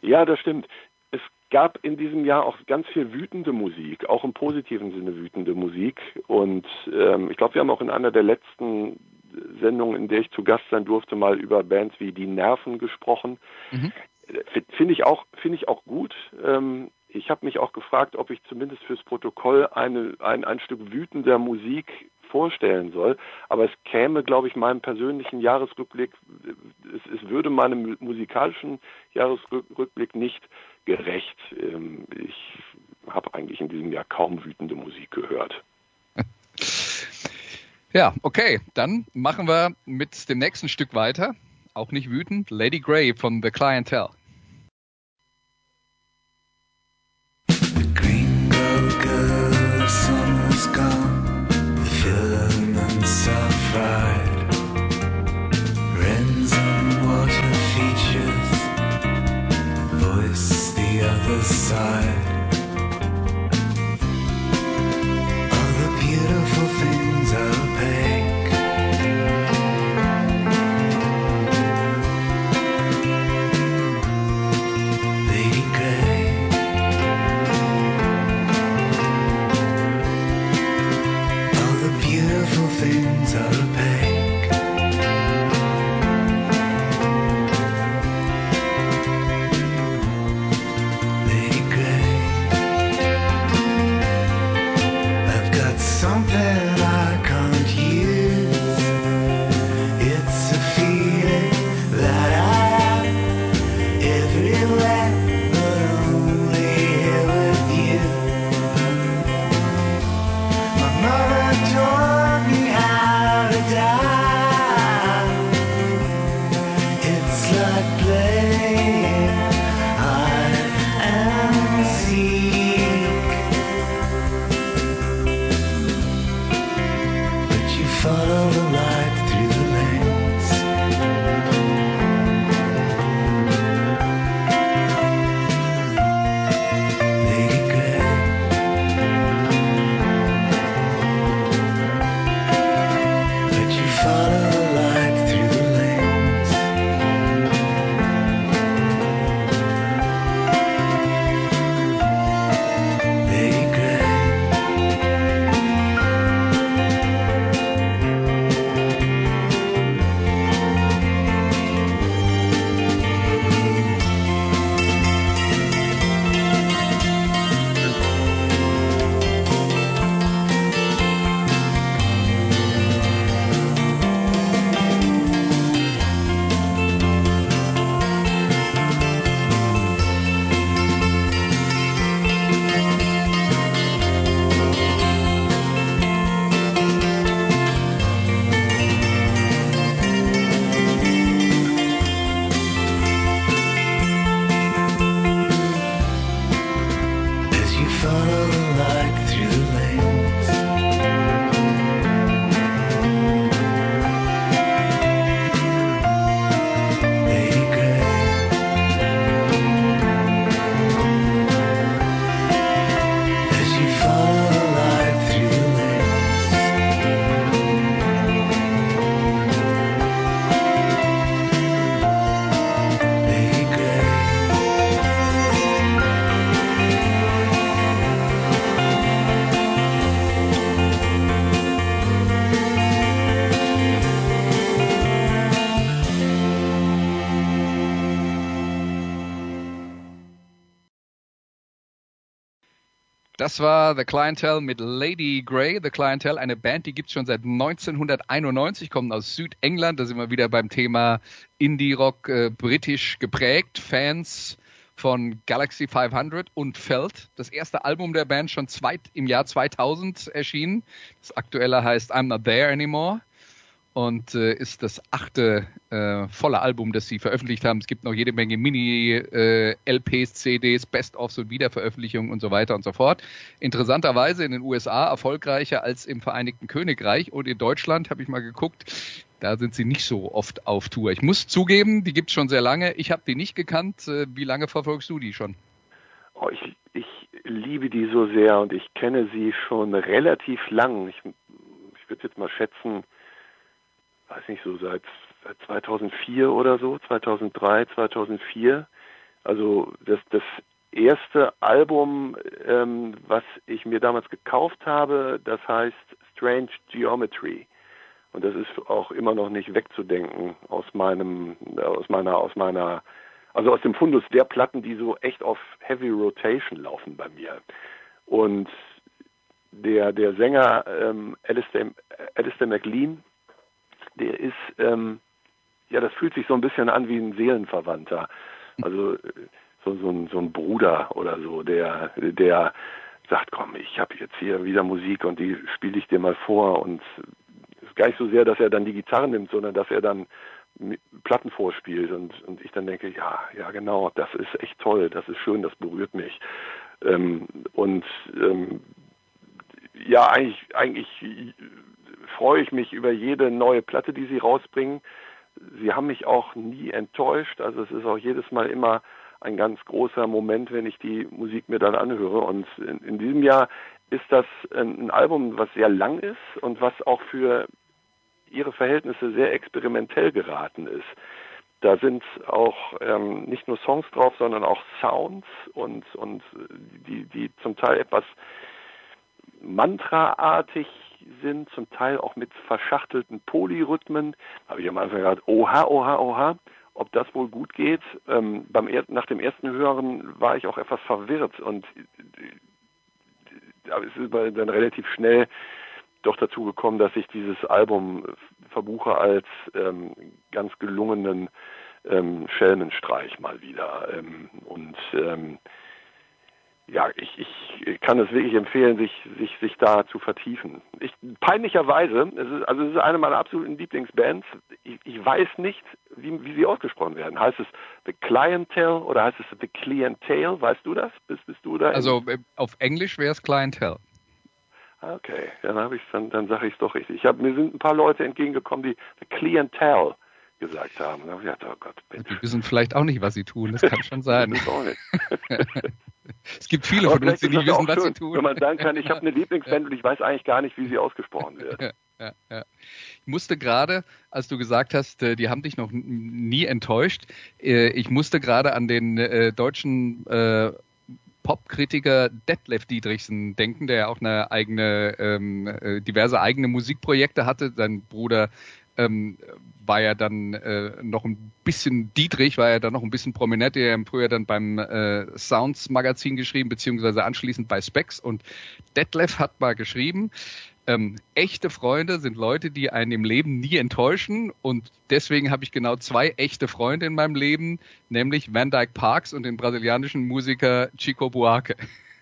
Ja, das stimmt. Es gab in diesem Jahr auch ganz viel wütende Musik, auch im positiven Sinne wütende Musik. Und ähm, ich glaube, wir haben auch in einer der letzten Sendungen, in der ich zu Gast sein durfte, mal über Bands wie Die Nerven gesprochen. Mhm. Finde ich auch, finde ich auch gut. Ähm, ich habe mich auch gefragt, ob ich zumindest fürs Protokoll eine, ein, ein Stück wütender Musik vorstellen soll. Aber es käme, glaube ich, meinem persönlichen Jahresrückblick, es, es würde meinem musikalischen Jahresrückblick nicht gerecht. Ähm, ich habe eigentlich in diesem Jahr kaum wütende Musik gehört. Ja, okay, dann machen wir mit dem nächsten Stück weiter. Auch nicht wütend. Lady Grey von The Clientele. Das war The Clientele mit Lady Grey. The Clientele, eine Band, die gibt's schon seit 1991, kommen aus Südengland. Da sind wir wieder beim Thema Indie-Rock, äh, britisch geprägt. Fans von Galaxy 500 und Felt. Das erste Album der Band schon zweit, im Jahr 2000 erschienen. Das aktuelle heißt I'm Not There Anymore und äh, ist das achte äh, volle Album, das sie veröffentlicht haben. Es gibt noch jede Menge Mini-LPs, CDs, Best-ofs und Wiederveröffentlichungen und so weiter und so fort. Interessanterweise in den USA erfolgreicher als im Vereinigten Königreich und in Deutschland habe ich mal geguckt. Da sind sie nicht so oft auf Tour. Ich muss zugeben, die gibt's schon sehr lange. Ich habe die nicht gekannt. Äh, Wie lange verfolgst du die schon? Oh, ich, ich liebe die so sehr und ich kenne sie schon relativ lang. Ich, ich würde jetzt mal schätzen, weiß nicht, so seit, seit 2004 oder so, 2003, 2004. Also das, das erste Album, ähm, was ich mir damals gekauft habe, das heißt Strange Geometry. Und das ist auch immer noch nicht wegzudenken aus meinem, aus meiner, aus meiner, also aus dem Fundus der Platten, die so echt auf Heavy Rotation laufen bei mir. Und der, der Sänger ähm, Alistair, Alistair McLean, der ist, ähm, ja, das fühlt sich so ein bisschen an wie ein Seelenverwandter. Also so, so, ein, so ein Bruder oder so, der, der sagt, komm, ich habe jetzt hier wieder Musik und die spiele ich dir mal vor und es ist gar nicht so sehr, dass er dann die Gitarre nimmt, sondern dass er dann Platten vorspielt und, und ich dann denke, ja, ja genau, das ist echt toll, das ist schön, das berührt mich. Ähm, und ähm, ja, eigentlich, eigentlich freue ich mich über jede neue Platte, die sie rausbringen. Sie haben mich auch nie enttäuscht, also es ist auch jedes Mal immer ein ganz großer Moment, wenn ich die Musik mir dann anhöre. Und in, in diesem Jahr ist das ein, ein Album, was sehr lang ist und was auch für ihre Verhältnisse sehr experimentell geraten ist. Da sind auch ähm, nicht nur Songs drauf, sondern auch Sounds und, und die, die zum Teil etwas mantraartig sind, zum Teil auch mit verschachtelten Polyrhythmen. Habe ich am Anfang gedacht, oha, oha, oha, ob das wohl gut geht. Ähm, beim er nach dem ersten Hören war ich auch etwas verwirrt und aber es ist dann relativ schnell doch dazu gekommen, dass ich dieses Album verbuche als ähm, ganz gelungenen ähm, Schelmenstreich mal wieder. Ähm, und ähm, ja, ich, ich kann es wirklich empfehlen, sich, sich, sich da zu vertiefen. Ich, peinlicherweise, es ist, also es ist eine meiner absoluten Lieblingsbands. Ich, ich weiß nicht, wie, wie sie ausgesprochen werden. Heißt es The Clientele oder heißt es The Clientele? Weißt du das? Bist, bist du da? Also äh, auf Englisch wäre es Clientele. Okay, dann habe ich dann, dann sage ich es doch richtig. Ich hab, mir sind ein paar Leute entgegengekommen, die The Clientele gesagt haben. Ich gedacht, oh Gott, bitte. Die wissen vielleicht auch nicht, was sie tun. Das kann schon sein. es gibt viele Aber von uns, die nicht wissen, was schön, sie tun. Wenn man sagen kann, ich habe eine Lieblingsband und ich weiß eigentlich gar nicht, wie sie ausgesprochen wird. Ja, ja. Ich musste gerade, als du gesagt hast, äh, die haben dich noch nie enttäuscht, äh, ich musste gerade an den äh, deutschen Popkritiker Detlef Dietrichsen denken, der ja auch eine eigene, ähm, diverse eigene Musikprojekte hatte. Sein Bruder ähm, war ja dann äh, noch ein bisschen, Dietrich war ja dann noch ein bisschen prominent, der ja früher dann beim äh, Sounds Magazin geschrieben, beziehungsweise anschließend bei Specs. Und Detlef hat mal geschrieben, ähm, echte Freunde sind Leute, die einen im Leben nie enttäuschen. Und deswegen habe ich genau zwei echte Freunde in meinem Leben, nämlich Van Dyke Parks und den brasilianischen Musiker Chico Buarque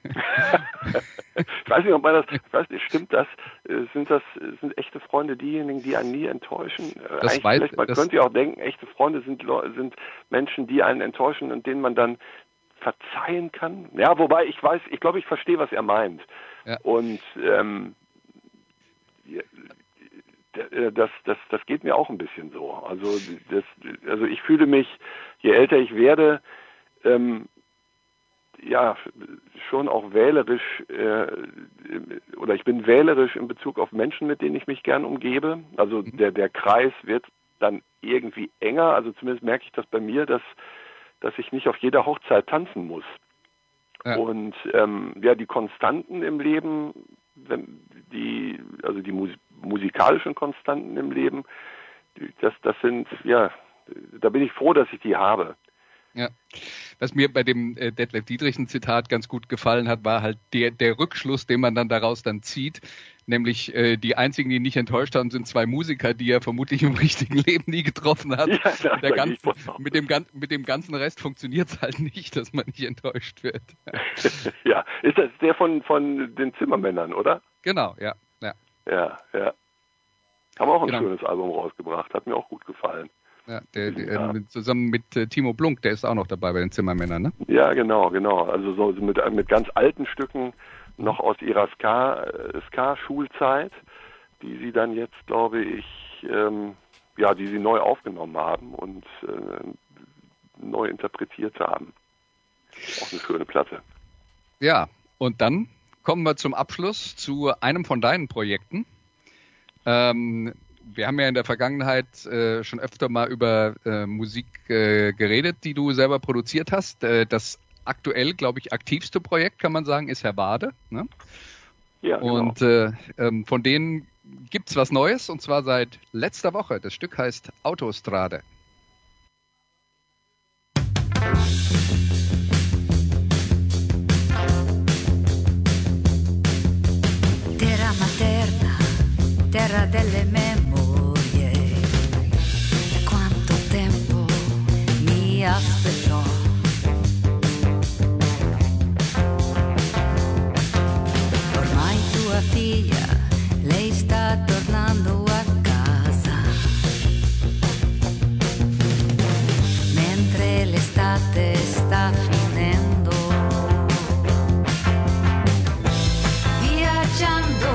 ich weiß nicht, ob man das, ich weiß nicht, stimmt das? Äh, sind das, sind echte Freunde diejenigen, die einen nie enttäuschen? Äh, das weiß, man könnte ja auch denken, echte Freunde sind, sind Menschen, die einen enttäuschen und denen man dann verzeihen kann. Ja, wobei ich weiß, ich glaube, ich verstehe, was er meint. Ja. Und ähm, äh, das, das, das geht mir auch ein bisschen so. Also, das, also ich fühle mich, je älter ich werde, ähm, ja schon auch wählerisch äh, oder ich bin wählerisch in Bezug auf Menschen, mit denen ich mich gern umgebe. Also mhm. der der Kreis wird dann irgendwie enger. Also zumindest merke ich das bei mir, dass dass ich nicht auf jeder Hochzeit tanzen muss. Ja. Und ähm, ja, die Konstanten im Leben, wenn die also die Mus musikalischen Konstanten im Leben, das das sind ja, da bin ich froh, dass ich die habe. Ja. Was mir bei dem äh, Detlef Dietrichen Zitat ganz gut gefallen hat, war halt der, der Rückschluss, den man dann daraus dann zieht. Nämlich äh, die einzigen, die nicht enttäuscht haben, sind zwei Musiker, die er vermutlich im richtigen Leben nie getroffen hat. Ja, der ganz, mit, dem, mit dem ganzen Rest funktioniert es halt nicht, dass man nicht enttäuscht wird. ja, ist das der von, von den Zimmermännern, oder? Genau, ja. Ja, ja. ja. Haben auch ein genau. schönes Album rausgebracht, hat mir auch gut gefallen. Ja, der, der ja. Mit, zusammen mit äh, Timo Blunk, der ist auch noch dabei bei den Zimmermännern, ne? Ja, genau, genau. Also so mit, mit ganz alten Stücken noch aus ihrer Ska-Schulzeit, die sie dann jetzt, glaube ich, ähm, ja, die sie neu aufgenommen haben und äh, neu interpretiert haben. Auch eine schöne Platte. Ja, und dann kommen wir zum Abschluss zu einem von deinen Projekten. Ähm, wir haben ja in der Vergangenheit äh, schon öfter mal über äh, Musik äh, geredet, die du selber produziert hast. Äh, das aktuell, glaube ich, aktivste Projekt, kann man sagen, ist Herr Bade. Ne? Ja, genau. Und äh, ähm, von denen gibt's was Neues, und zwar seit letzter Woche. Das Stück heißt Autostrade. Terra materna, terra delle aspettò. Ormai tua figlia, lei sta tornando a casa. Mentre l'estate sta finendo. Viaggiando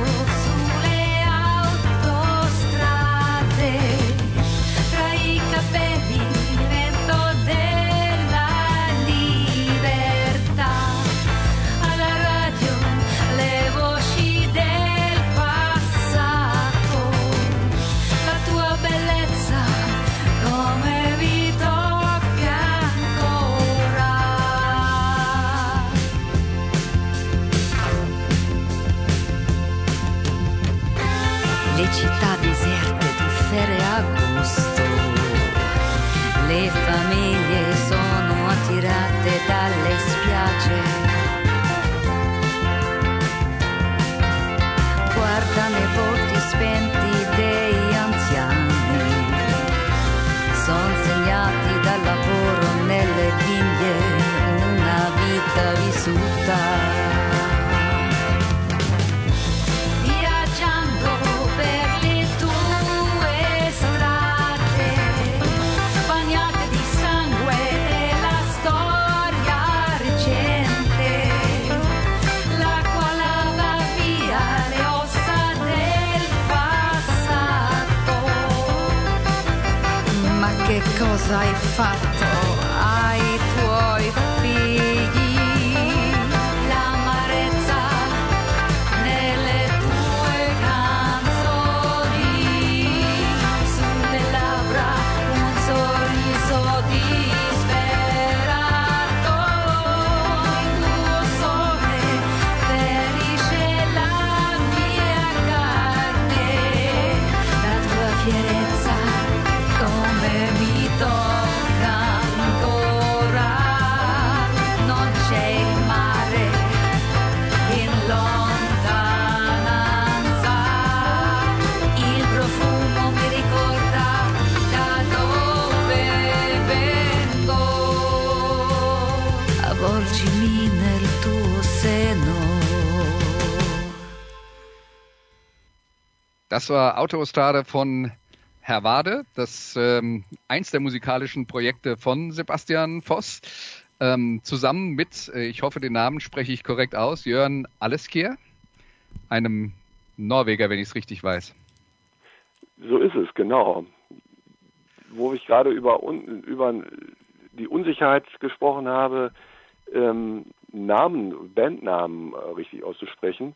thy Father. Das war Autostrade von Herr Wade, das ähm, eins der musikalischen Projekte von Sebastian Voss, ähm, zusammen mit, äh, ich hoffe, den Namen spreche ich korrekt aus, Jörn Alleskier, einem Norweger, wenn ich es richtig weiß. So ist es, genau. Wo ich gerade über, un, über die Unsicherheit gesprochen habe, ähm, Namen, Bandnamen äh, richtig auszusprechen.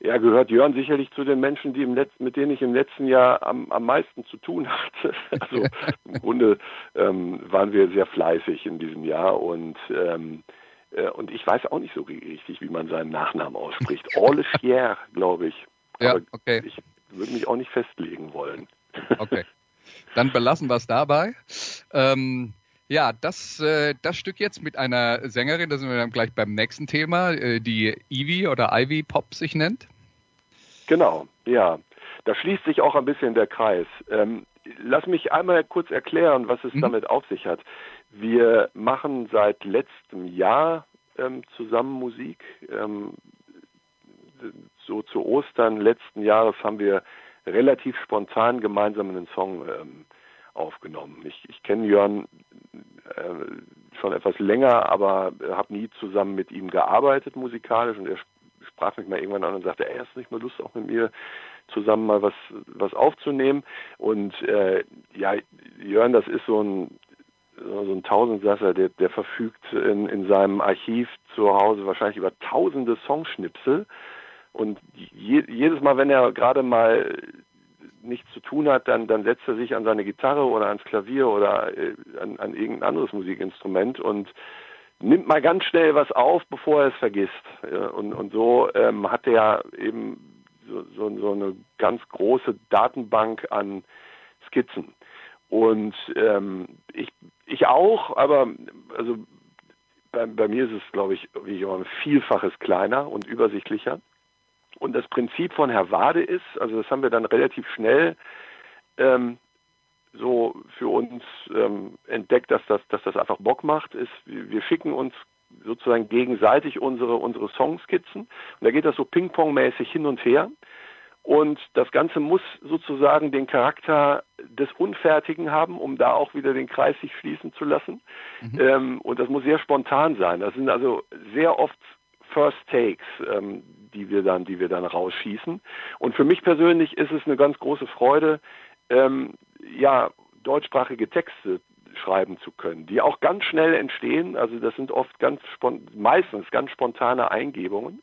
Ja, gehört Jörn sicherlich zu den Menschen, die im letzten, mit denen ich im letzten Jahr am, am meisten zu tun hatte. Also im Grunde ähm, waren wir sehr fleißig in diesem Jahr und ähm, äh, und ich weiß auch nicht so richtig, wie man seinen Nachnamen ausspricht. Orlechier, glaube ich. Ja, Aber okay. Ich würde mich auch nicht festlegen wollen. Okay. Dann belassen wir es dabei. Ähm, ja, das, äh, das Stück jetzt mit einer Sängerin, da sind wir dann gleich beim nächsten Thema, äh, die Ivy oder Ivy Pop sich nennt. Genau, ja. Da schließt sich auch ein bisschen der Kreis. Ähm, lass mich einmal kurz erklären, was es Mhm. damit auf sich hat. Wir machen seit letztem Jahr ähm, zusammen Musik. Ähm, so zu Ostern letzten Jahres haben wir relativ spontan gemeinsam einen Song ähm, aufgenommen. Ich, ich kenne Jörn äh, schon etwas länger, aber habe nie zusammen mit ihm gearbeitet musikalisch und er sp- sprach mich mal irgendwann an und sagte, ey, hast nicht mal Lust auch mit mir zusammen mal was was aufzunehmen und äh, ja Jörn das ist so ein so ein Tausendsasser, der, der verfügt in, in seinem Archiv zu Hause wahrscheinlich über tausende Songschnipsel und je, jedes Mal, wenn er gerade mal nichts zu tun hat, dann, dann setzt er sich an seine Gitarre oder ans Klavier oder äh, an, an irgendein anderes Musikinstrument und nimmt mal ganz schnell was auf, bevor er es vergisst. Und, und so ähm, hat er eben so, so, so eine ganz große Datenbank an Skizzen. Und ähm, ich, ich auch, aber also bei, bei mir ist es, glaube ich, wie immer ein Vielfaches kleiner und übersichtlicher. Und das Prinzip von Herr Wade ist, also das haben wir dann relativ schnell ähm, so für uns ähm, entdeckt, dass das, dass das einfach Bock macht, ist, wir schicken uns sozusagen gegenseitig unsere, unsere Songskizzen. Und da geht das so Ping-Pong-mäßig hin und her. Und das Ganze muss sozusagen den Charakter des Unfertigen haben, um da auch wieder den Kreis sich schließen zu lassen. Ähm, und das muss sehr spontan sein. Das sind also sehr oft First Takes, ähm, die wir dann, die wir dann rausschießen. Und für mich persönlich ist es eine ganz große Freude, ähm, ja, deutschsprachige Texte schreiben zu können, die auch ganz schnell entstehen. Also das sind oft ganz meistens ganz spontane Eingebungen.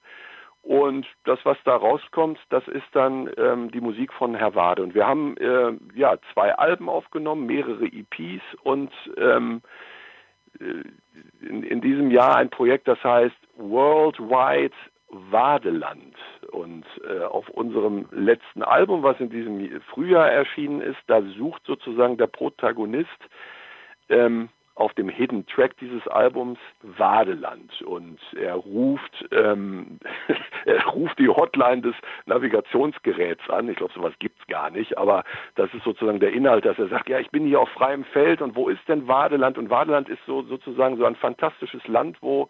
Und das, was da rauskommt, das ist dann ähm, die Musik von Herr Wade. Und wir haben äh, ja zwei Alben aufgenommen, mehrere EPs und ähm, äh, in, in diesem Jahr ein Projekt, das heißt Worldwide Wadeland. Und äh, auf unserem letzten Album, was in diesem Frühjahr erschienen ist, da sucht sozusagen der Protagonist ähm, auf dem Hidden Track dieses Albums Wadeland und er ruft ähm, er ruft die Hotline des Navigationsgeräts an. Ich glaube, sowas gibt's gar nicht, aber das ist sozusagen der Inhalt, dass er sagt, ja, ich bin hier auf freiem Feld und wo ist denn Wadeland? Und Wadeland ist so sozusagen so ein fantastisches Land, wo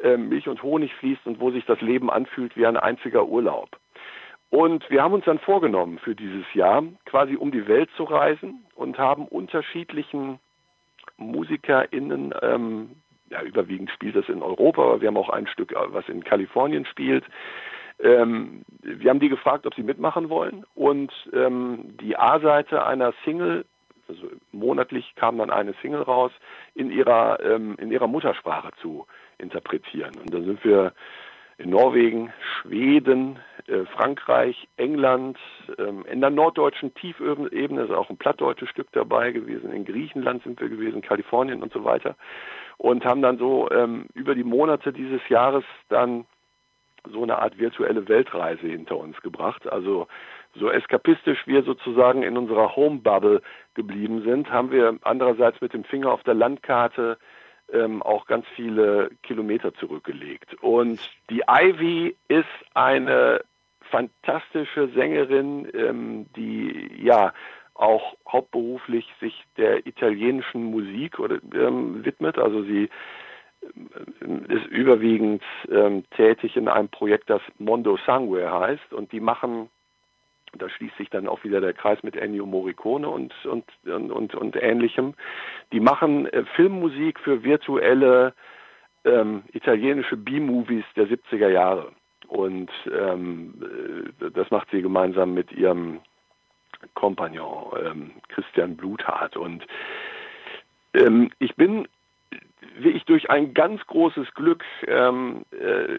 äh, Milch und Honig fließt und wo sich das Leben anfühlt wie ein einziger Urlaub. Und wir haben uns dann vorgenommen für dieses Jahr, quasi um die Welt zu reisen und haben unterschiedlichen MusikerInnen, ähm, ja, überwiegend spielt das in Europa, aber wir haben auch ein Stück, äh, was in Kalifornien spielt. Ähm, wir haben die gefragt, ob sie mitmachen wollen und ähm, die A-Seite einer Single also monatlich kam dann eine Single raus, in ihrer, ähm, in ihrer Muttersprache zu interpretieren. Und dann sind wir in Norwegen, Schweden, äh, Frankreich, England, ähm, in der norddeutschen Tiefebene ist auch ein plattdeutsches Stück dabei gewesen, in Griechenland sind wir gewesen, Kalifornien und so weiter und haben dann so ähm, über die Monate dieses Jahres dann so eine Art virtuelle Weltreise hinter uns gebracht. Also so eskapistisch wir sozusagen in unserer Home-Bubble geblieben sind, haben wir andererseits mit dem Finger auf der Landkarte ähm, auch ganz viele Kilometer zurückgelegt. Und die Ivy ist eine fantastische Sängerin, ähm, die ja auch hauptberuflich sich der italienischen Musik oder ähm, widmet. Also sie ähm, ist überwiegend ähm, tätig in einem Projekt, das Mondo Sangue heißt, und die machen da schließt sich dann auch wieder der Kreis mit Ennio Morricone und, und, und, und, und ähnlichem. Die machen äh, Filmmusik für virtuelle ähm, italienische B-Movies der 70er Jahre. Und ähm, äh, das macht sie gemeinsam mit ihrem Kompagnon ähm, Christian Bluthart. Und ähm, ich bin wirklich durch ein ganz großes Glück ähm, äh,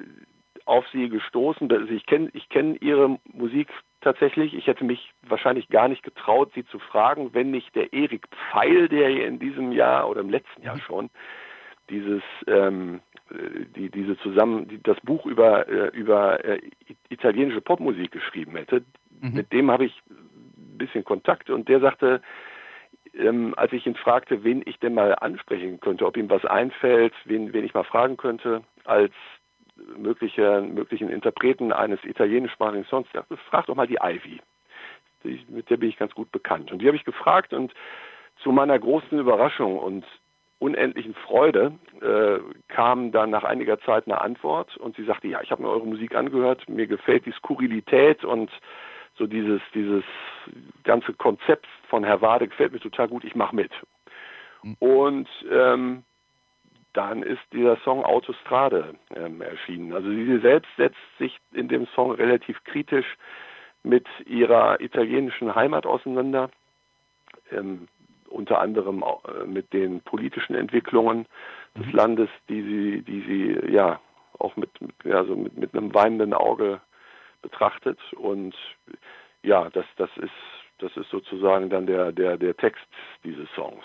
auf sie gestoßen. Ich kenne ich kenn ihre Musik tatsächlich. Ich hätte mich wahrscheinlich gar nicht getraut, sie zu fragen, wenn nicht der Erik Pfeil, der in diesem Jahr oder im letzten Jahr schon dieses ähm, die diese zusammen die, das Buch über äh, über äh, italienische Popmusik geschrieben hätte. Mhm. Mit dem habe ich ein bisschen Kontakt und der sagte, ähm, als ich ihn fragte, wen ich denn mal ansprechen könnte, ob ihm was einfällt, wen, wen ich mal fragen könnte, als mögliche, möglichen Interpreten eines italienischsprachigen Songs, dachte, frag doch mal die Ivy. Die, mit der bin ich ganz gut bekannt. Und die habe ich gefragt und zu meiner großen Überraschung und unendlichen Freude äh, kam dann nach einiger Zeit eine Antwort und sie sagte, ja, ich habe mir eure Musik angehört, mir gefällt die Skurrilität und so dieses, dieses ganze Konzept von Herr Wade gefällt mir total gut, ich mache mit. Mhm. Und ähm, dann ist dieser Song Autostrade ähm, erschienen. Also sie selbst setzt sich in dem Song relativ kritisch mit ihrer italienischen Heimat auseinander, ähm, unter anderem äh, mit den politischen Entwicklungen des mhm. Landes, die sie, die sie ja auch mit, also mit, mit einem weinenden Auge betrachtet. Und ja, das, das ist, das ist sozusagen dann der, der, der Text dieses Songs,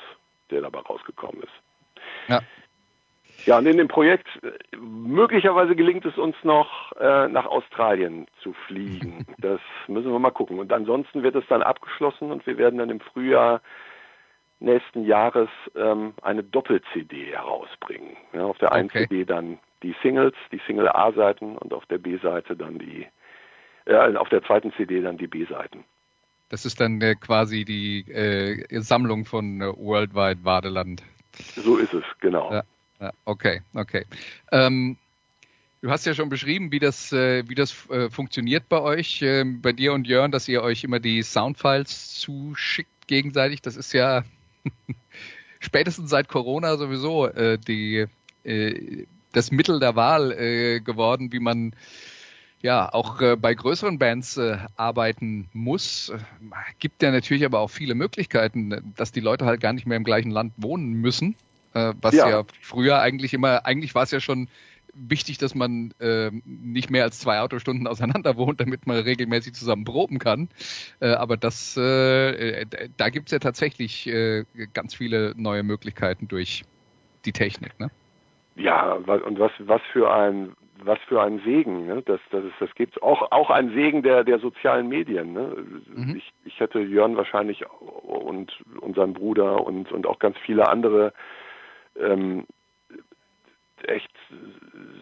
der dabei rausgekommen ist. Ja. Ja, und in dem Projekt, möglicherweise gelingt es uns noch, äh, nach Australien zu fliegen. Das müssen wir mal gucken. Und ansonsten wird es dann abgeschlossen und wir werden dann im Frühjahr nächsten Jahres ähm, eine Doppel-CD herausbringen. Ja, auf der einen okay. CD dann die Singles, die Single A-Seiten und auf der B-Seite dann die, äh, auf der zweiten CD dann die B-Seiten. Das ist dann äh, quasi die äh, Sammlung von äh, Worldwide Wadeland. So ist es, genau. Ja. Okay, okay. Ähm, du hast ja schon beschrieben, wie das, äh, wie das äh, funktioniert bei euch, äh, bei dir und Jörn, dass ihr euch immer die Soundfiles zuschickt gegenseitig. Das ist ja spätestens seit Corona sowieso äh, die, äh, das Mittel der Wahl äh, geworden, wie man ja auch äh, bei größeren Bands äh, arbeiten muss. Gibt ja natürlich aber auch viele Möglichkeiten, dass die Leute halt gar nicht mehr im gleichen Land wohnen müssen äh, was ja. ja. früher eigentlich immer, eigentlich war es ja schon wichtig, dass man äh, nicht mehr als zwei Autostunden auseinander wohnt, damit man regelmäßig zusammen proben kann. Äh, aber das, äh, da gibt's ja tatsächlich äh, ganz viele neue Möglichkeiten durch die Technik. Ne? Ja, und was, was für ein was für ein Segen, ne? das, das, ist, das gibt auch auch ein Segen der der sozialen Medien. Ne? Mhm. Ich, ich hätte Jörn wahrscheinlich und unseren Bruder und und auch ganz viele andere ähm, echt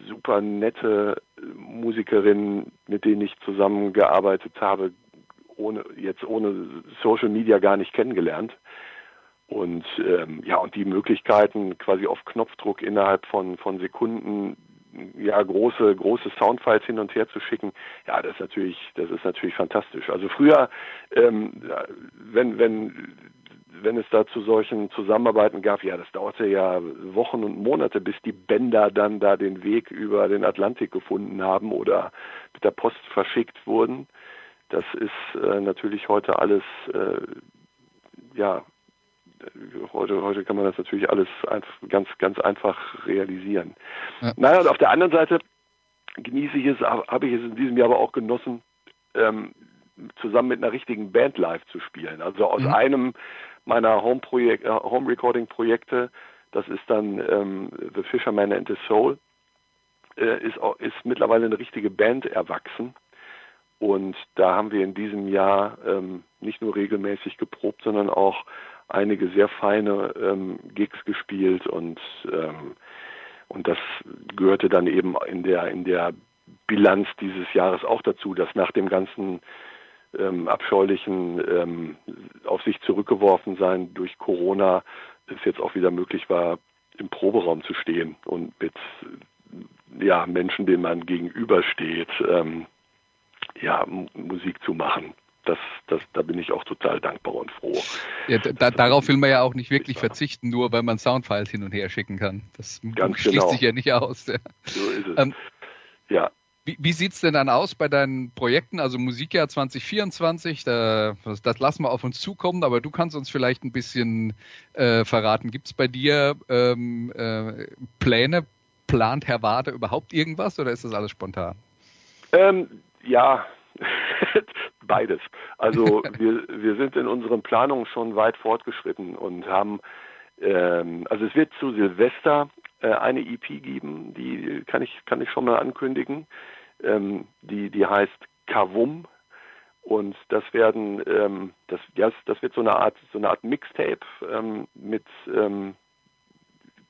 super nette Musikerinnen, mit denen ich zusammengearbeitet habe, ohne jetzt ohne Social Media gar nicht kennengelernt. Und ähm, ja, und die Möglichkeiten quasi auf Knopfdruck innerhalb von, von Sekunden ja große große Soundfiles hin und her zu schicken, ja, das ist natürlich das ist natürlich fantastisch. Also früher, ähm, wenn wenn wenn es da zu solchen Zusammenarbeiten gab, ja, das dauerte ja Wochen und Monate, bis die Bänder dann da den Weg über den Atlantik gefunden haben oder mit der Post verschickt wurden. Das ist äh, natürlich heute alles äh, ja heute, heute kann man das natürlich alles ganz, ganz einfach realisieren. Ja. Naja, und auf der anderen Seite genieße ich es, habe ich es in diesem Jahr aber auch genossen, ähm, zusammen mit einer richtigen Band live zu spielen. Also aus Mhm. einem meiner Home-Projek- äh, Home-Recording-Projekte, das ist dann ähm, The Fisherman and the Soul, äh, ist, ist mittlerweile eine richtige Band erwachsen. Und da haben wir in diesem Jahr ähm, nicht nur regelmäßig geprobt, sondern auch einige sehr feine ähm, Gigs gespielt. Und ähm, und das gehörte dann eben in der in der Bilanz dieses Jahres auch dazu, dass nach dem ganzen ähm, abscheulichen ähm, auf sich zurückgeworfen sein durch Corona es jetzt auch wieder möglich war, im Proberaum zu stehen und mit ja Menschen, denen man gegenübersteht, ähm, ja Musik zu machen. Das, das, da bin ich auch total dankbar und froh. Ja, da, darauf will man ja auch nicht wirklich verzichten, nur weil man Soundfiles hin und her schicken kann. Das Ganz schließt genau. sich ja nicht aus. Ja. So ist es. Ähm, ja, Wie, wie sieht's denn dann aus bei deinen Projekten? Also Musikjahr 2024, da, das, das lassen wir auf uns zukommen, aber du kannst uns vielleicht ein bisschen äh, verraten. Gibt's bei dir ähm, äh, Pläne? Plant Herr Wade überhaupt irgendwas oder ist das alles spontan? Ähm, ja, beides. Also wir, wir sind in unseren Planungen schon weit fortgeschritten und haben, ähm, also es wird zu Silvester äh, eine EP geben, die kann ich, kann ich schon mal ankündigen. Ähm, die, die heißt Kavum. Und das werden, ähm, das, ja, das wird so eine Art, so eine Art Mixtape ähm, mit ähm,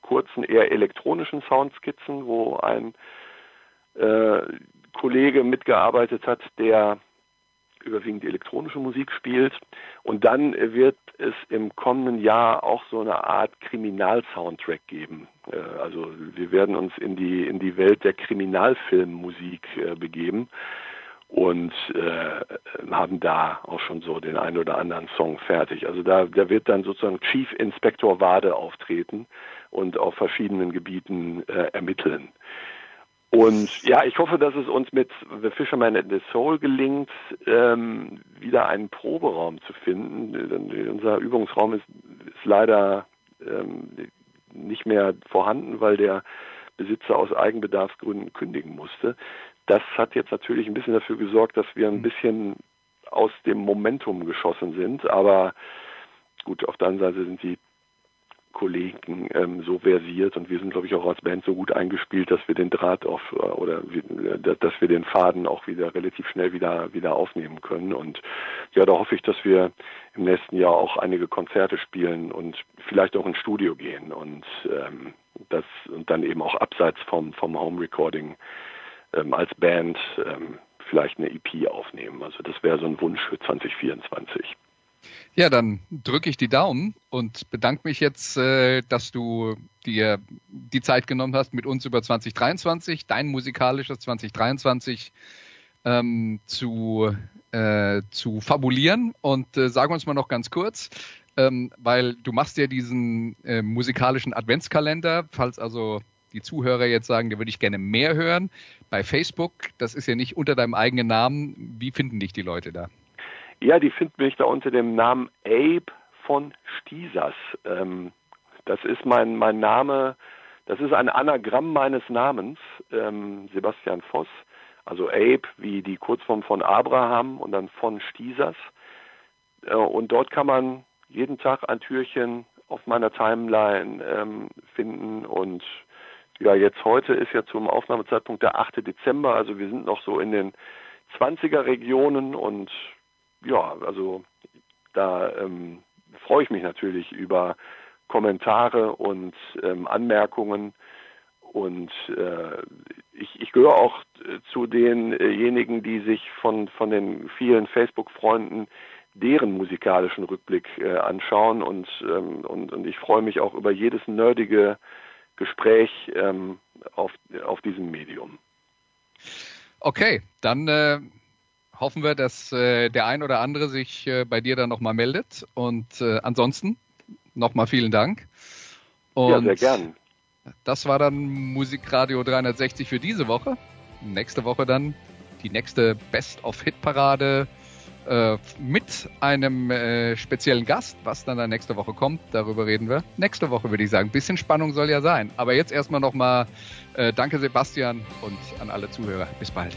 kurzen, eher elektronischen Soundskizzen, wo ein äh, Kollege mitgearbeitet hat, der überwiegend elektronische Musik spielt. Und dann wird es im kommenden Jahr auch so eine Art Kriminal-Soundtrack geben. Äh, also wir werden uns in die in die Welt der Kriminalfilmmusik äh, begeben und äh, haben da auch schon so den einen oder anderen Song fertig. Also da, da wird dann sozusagen Chief Inspector Wade auftreten und auf verschiedenen Gebieten äh, ermitteln. Und ja, ich hoffe, dass es uns mit The Fisherman and the Soul gelingt, ähm, wieder einen Proberaum zu finden. Unser Übungsraum ist, ist leider ähm, nicht mehr vorhanden, weil der Besitzer aus Eigenbedarfsgründen kündigen musste. Das hat jetzt natürlich ein bisschen dafür gesorgt, dass wir ein bisschen aus dem Momentum geschossen sind. Aber gut, auf der anderen Seite sind die Kollegen ähm, so versiert und wir sind, glaube ich, auch als Band so gut eingespielt, dass wir den Draht auf äh, oder dass dass wir den Faden auch wieder relativ schnell wieder wieder aufnehmen können. Und ja, da hoffe ich, dass wir im nächsten Jahr auch einige Konzerte spielen und vielleicht auch ins Studio gehen und ähm, das und dann eben auch abseits vom vom Home Recording ähm, als Band ähm, vielleicht eine EP aufnehmen. Also das wäre so ein Wunsch für 2024. Ja, dann drücke ich die Daumen und bedanke mich jetzt, äh, dass du dir die Zeit genommen hast, mit uns über 2023, dein musikalisches 2023 ähm, zu, äh, zu fabulieren. Und äh, sag uns mal noch ganz kurz, ähm, weil du machst ja diesen äh, musikalischen Adventskalender, falls also die Zuhörer jetzt sagen, da würde ich gerne mehr hören. Bei Facebook, das ist ja nicht unter deinem eigenen Namen. Wie finden dich die Leute da? Ja, die finden mich da unter dem Namen Abe von Stiesas. Ähm, das ist mein, mein Name, das ist ein Anagramm meines Namens, ähm, Sebastian Voss. Also Abe wie die Kurzform von Abraham und dann von Stiesas. Äh, und dort kann man jeden Tag ein Türchen auf meiner Timeline ähm, finden und ja, jetzt heute ist ja zum Aufnahmezeitpunkt der 8. Dezember, also wir sind noch so in den 20er Regionen und ja, also da ähm, freue ich mich natürlich über Kommentare und ähm, Anmerkungen und äh, ich, ich gehöre auch zu denjenigen, die sich von, von den vielen Facebook-Freunden deren musikalischen Rückblick äh, anschauen und, ähm, und, und ich freue mich auch über jedes nerdige Gespräch ähm, auf, auf diesem Medium. Okay, dann äh, hoffen wir, dass äh, der ein oder andere sich äh, bei dir dann nochmal meldet. Und äh, ansonsten nochmal vielen Dank. Und ja, sehr gern. Das war dann Musikradio 360 für diese Woche. Nächste Woche dann die nächste Best of Hit Parade äh, mit einem äh, speziellen Gast, was dann, dann nächste Woche kommt. Darüber reden wir nächste Woche, würde ich sagen. Ein bisschen Spannung soll ja sein. Aber jetzt erstmal nochmal äh, danke Sebastian und an alle Zuhörer. Bis bald.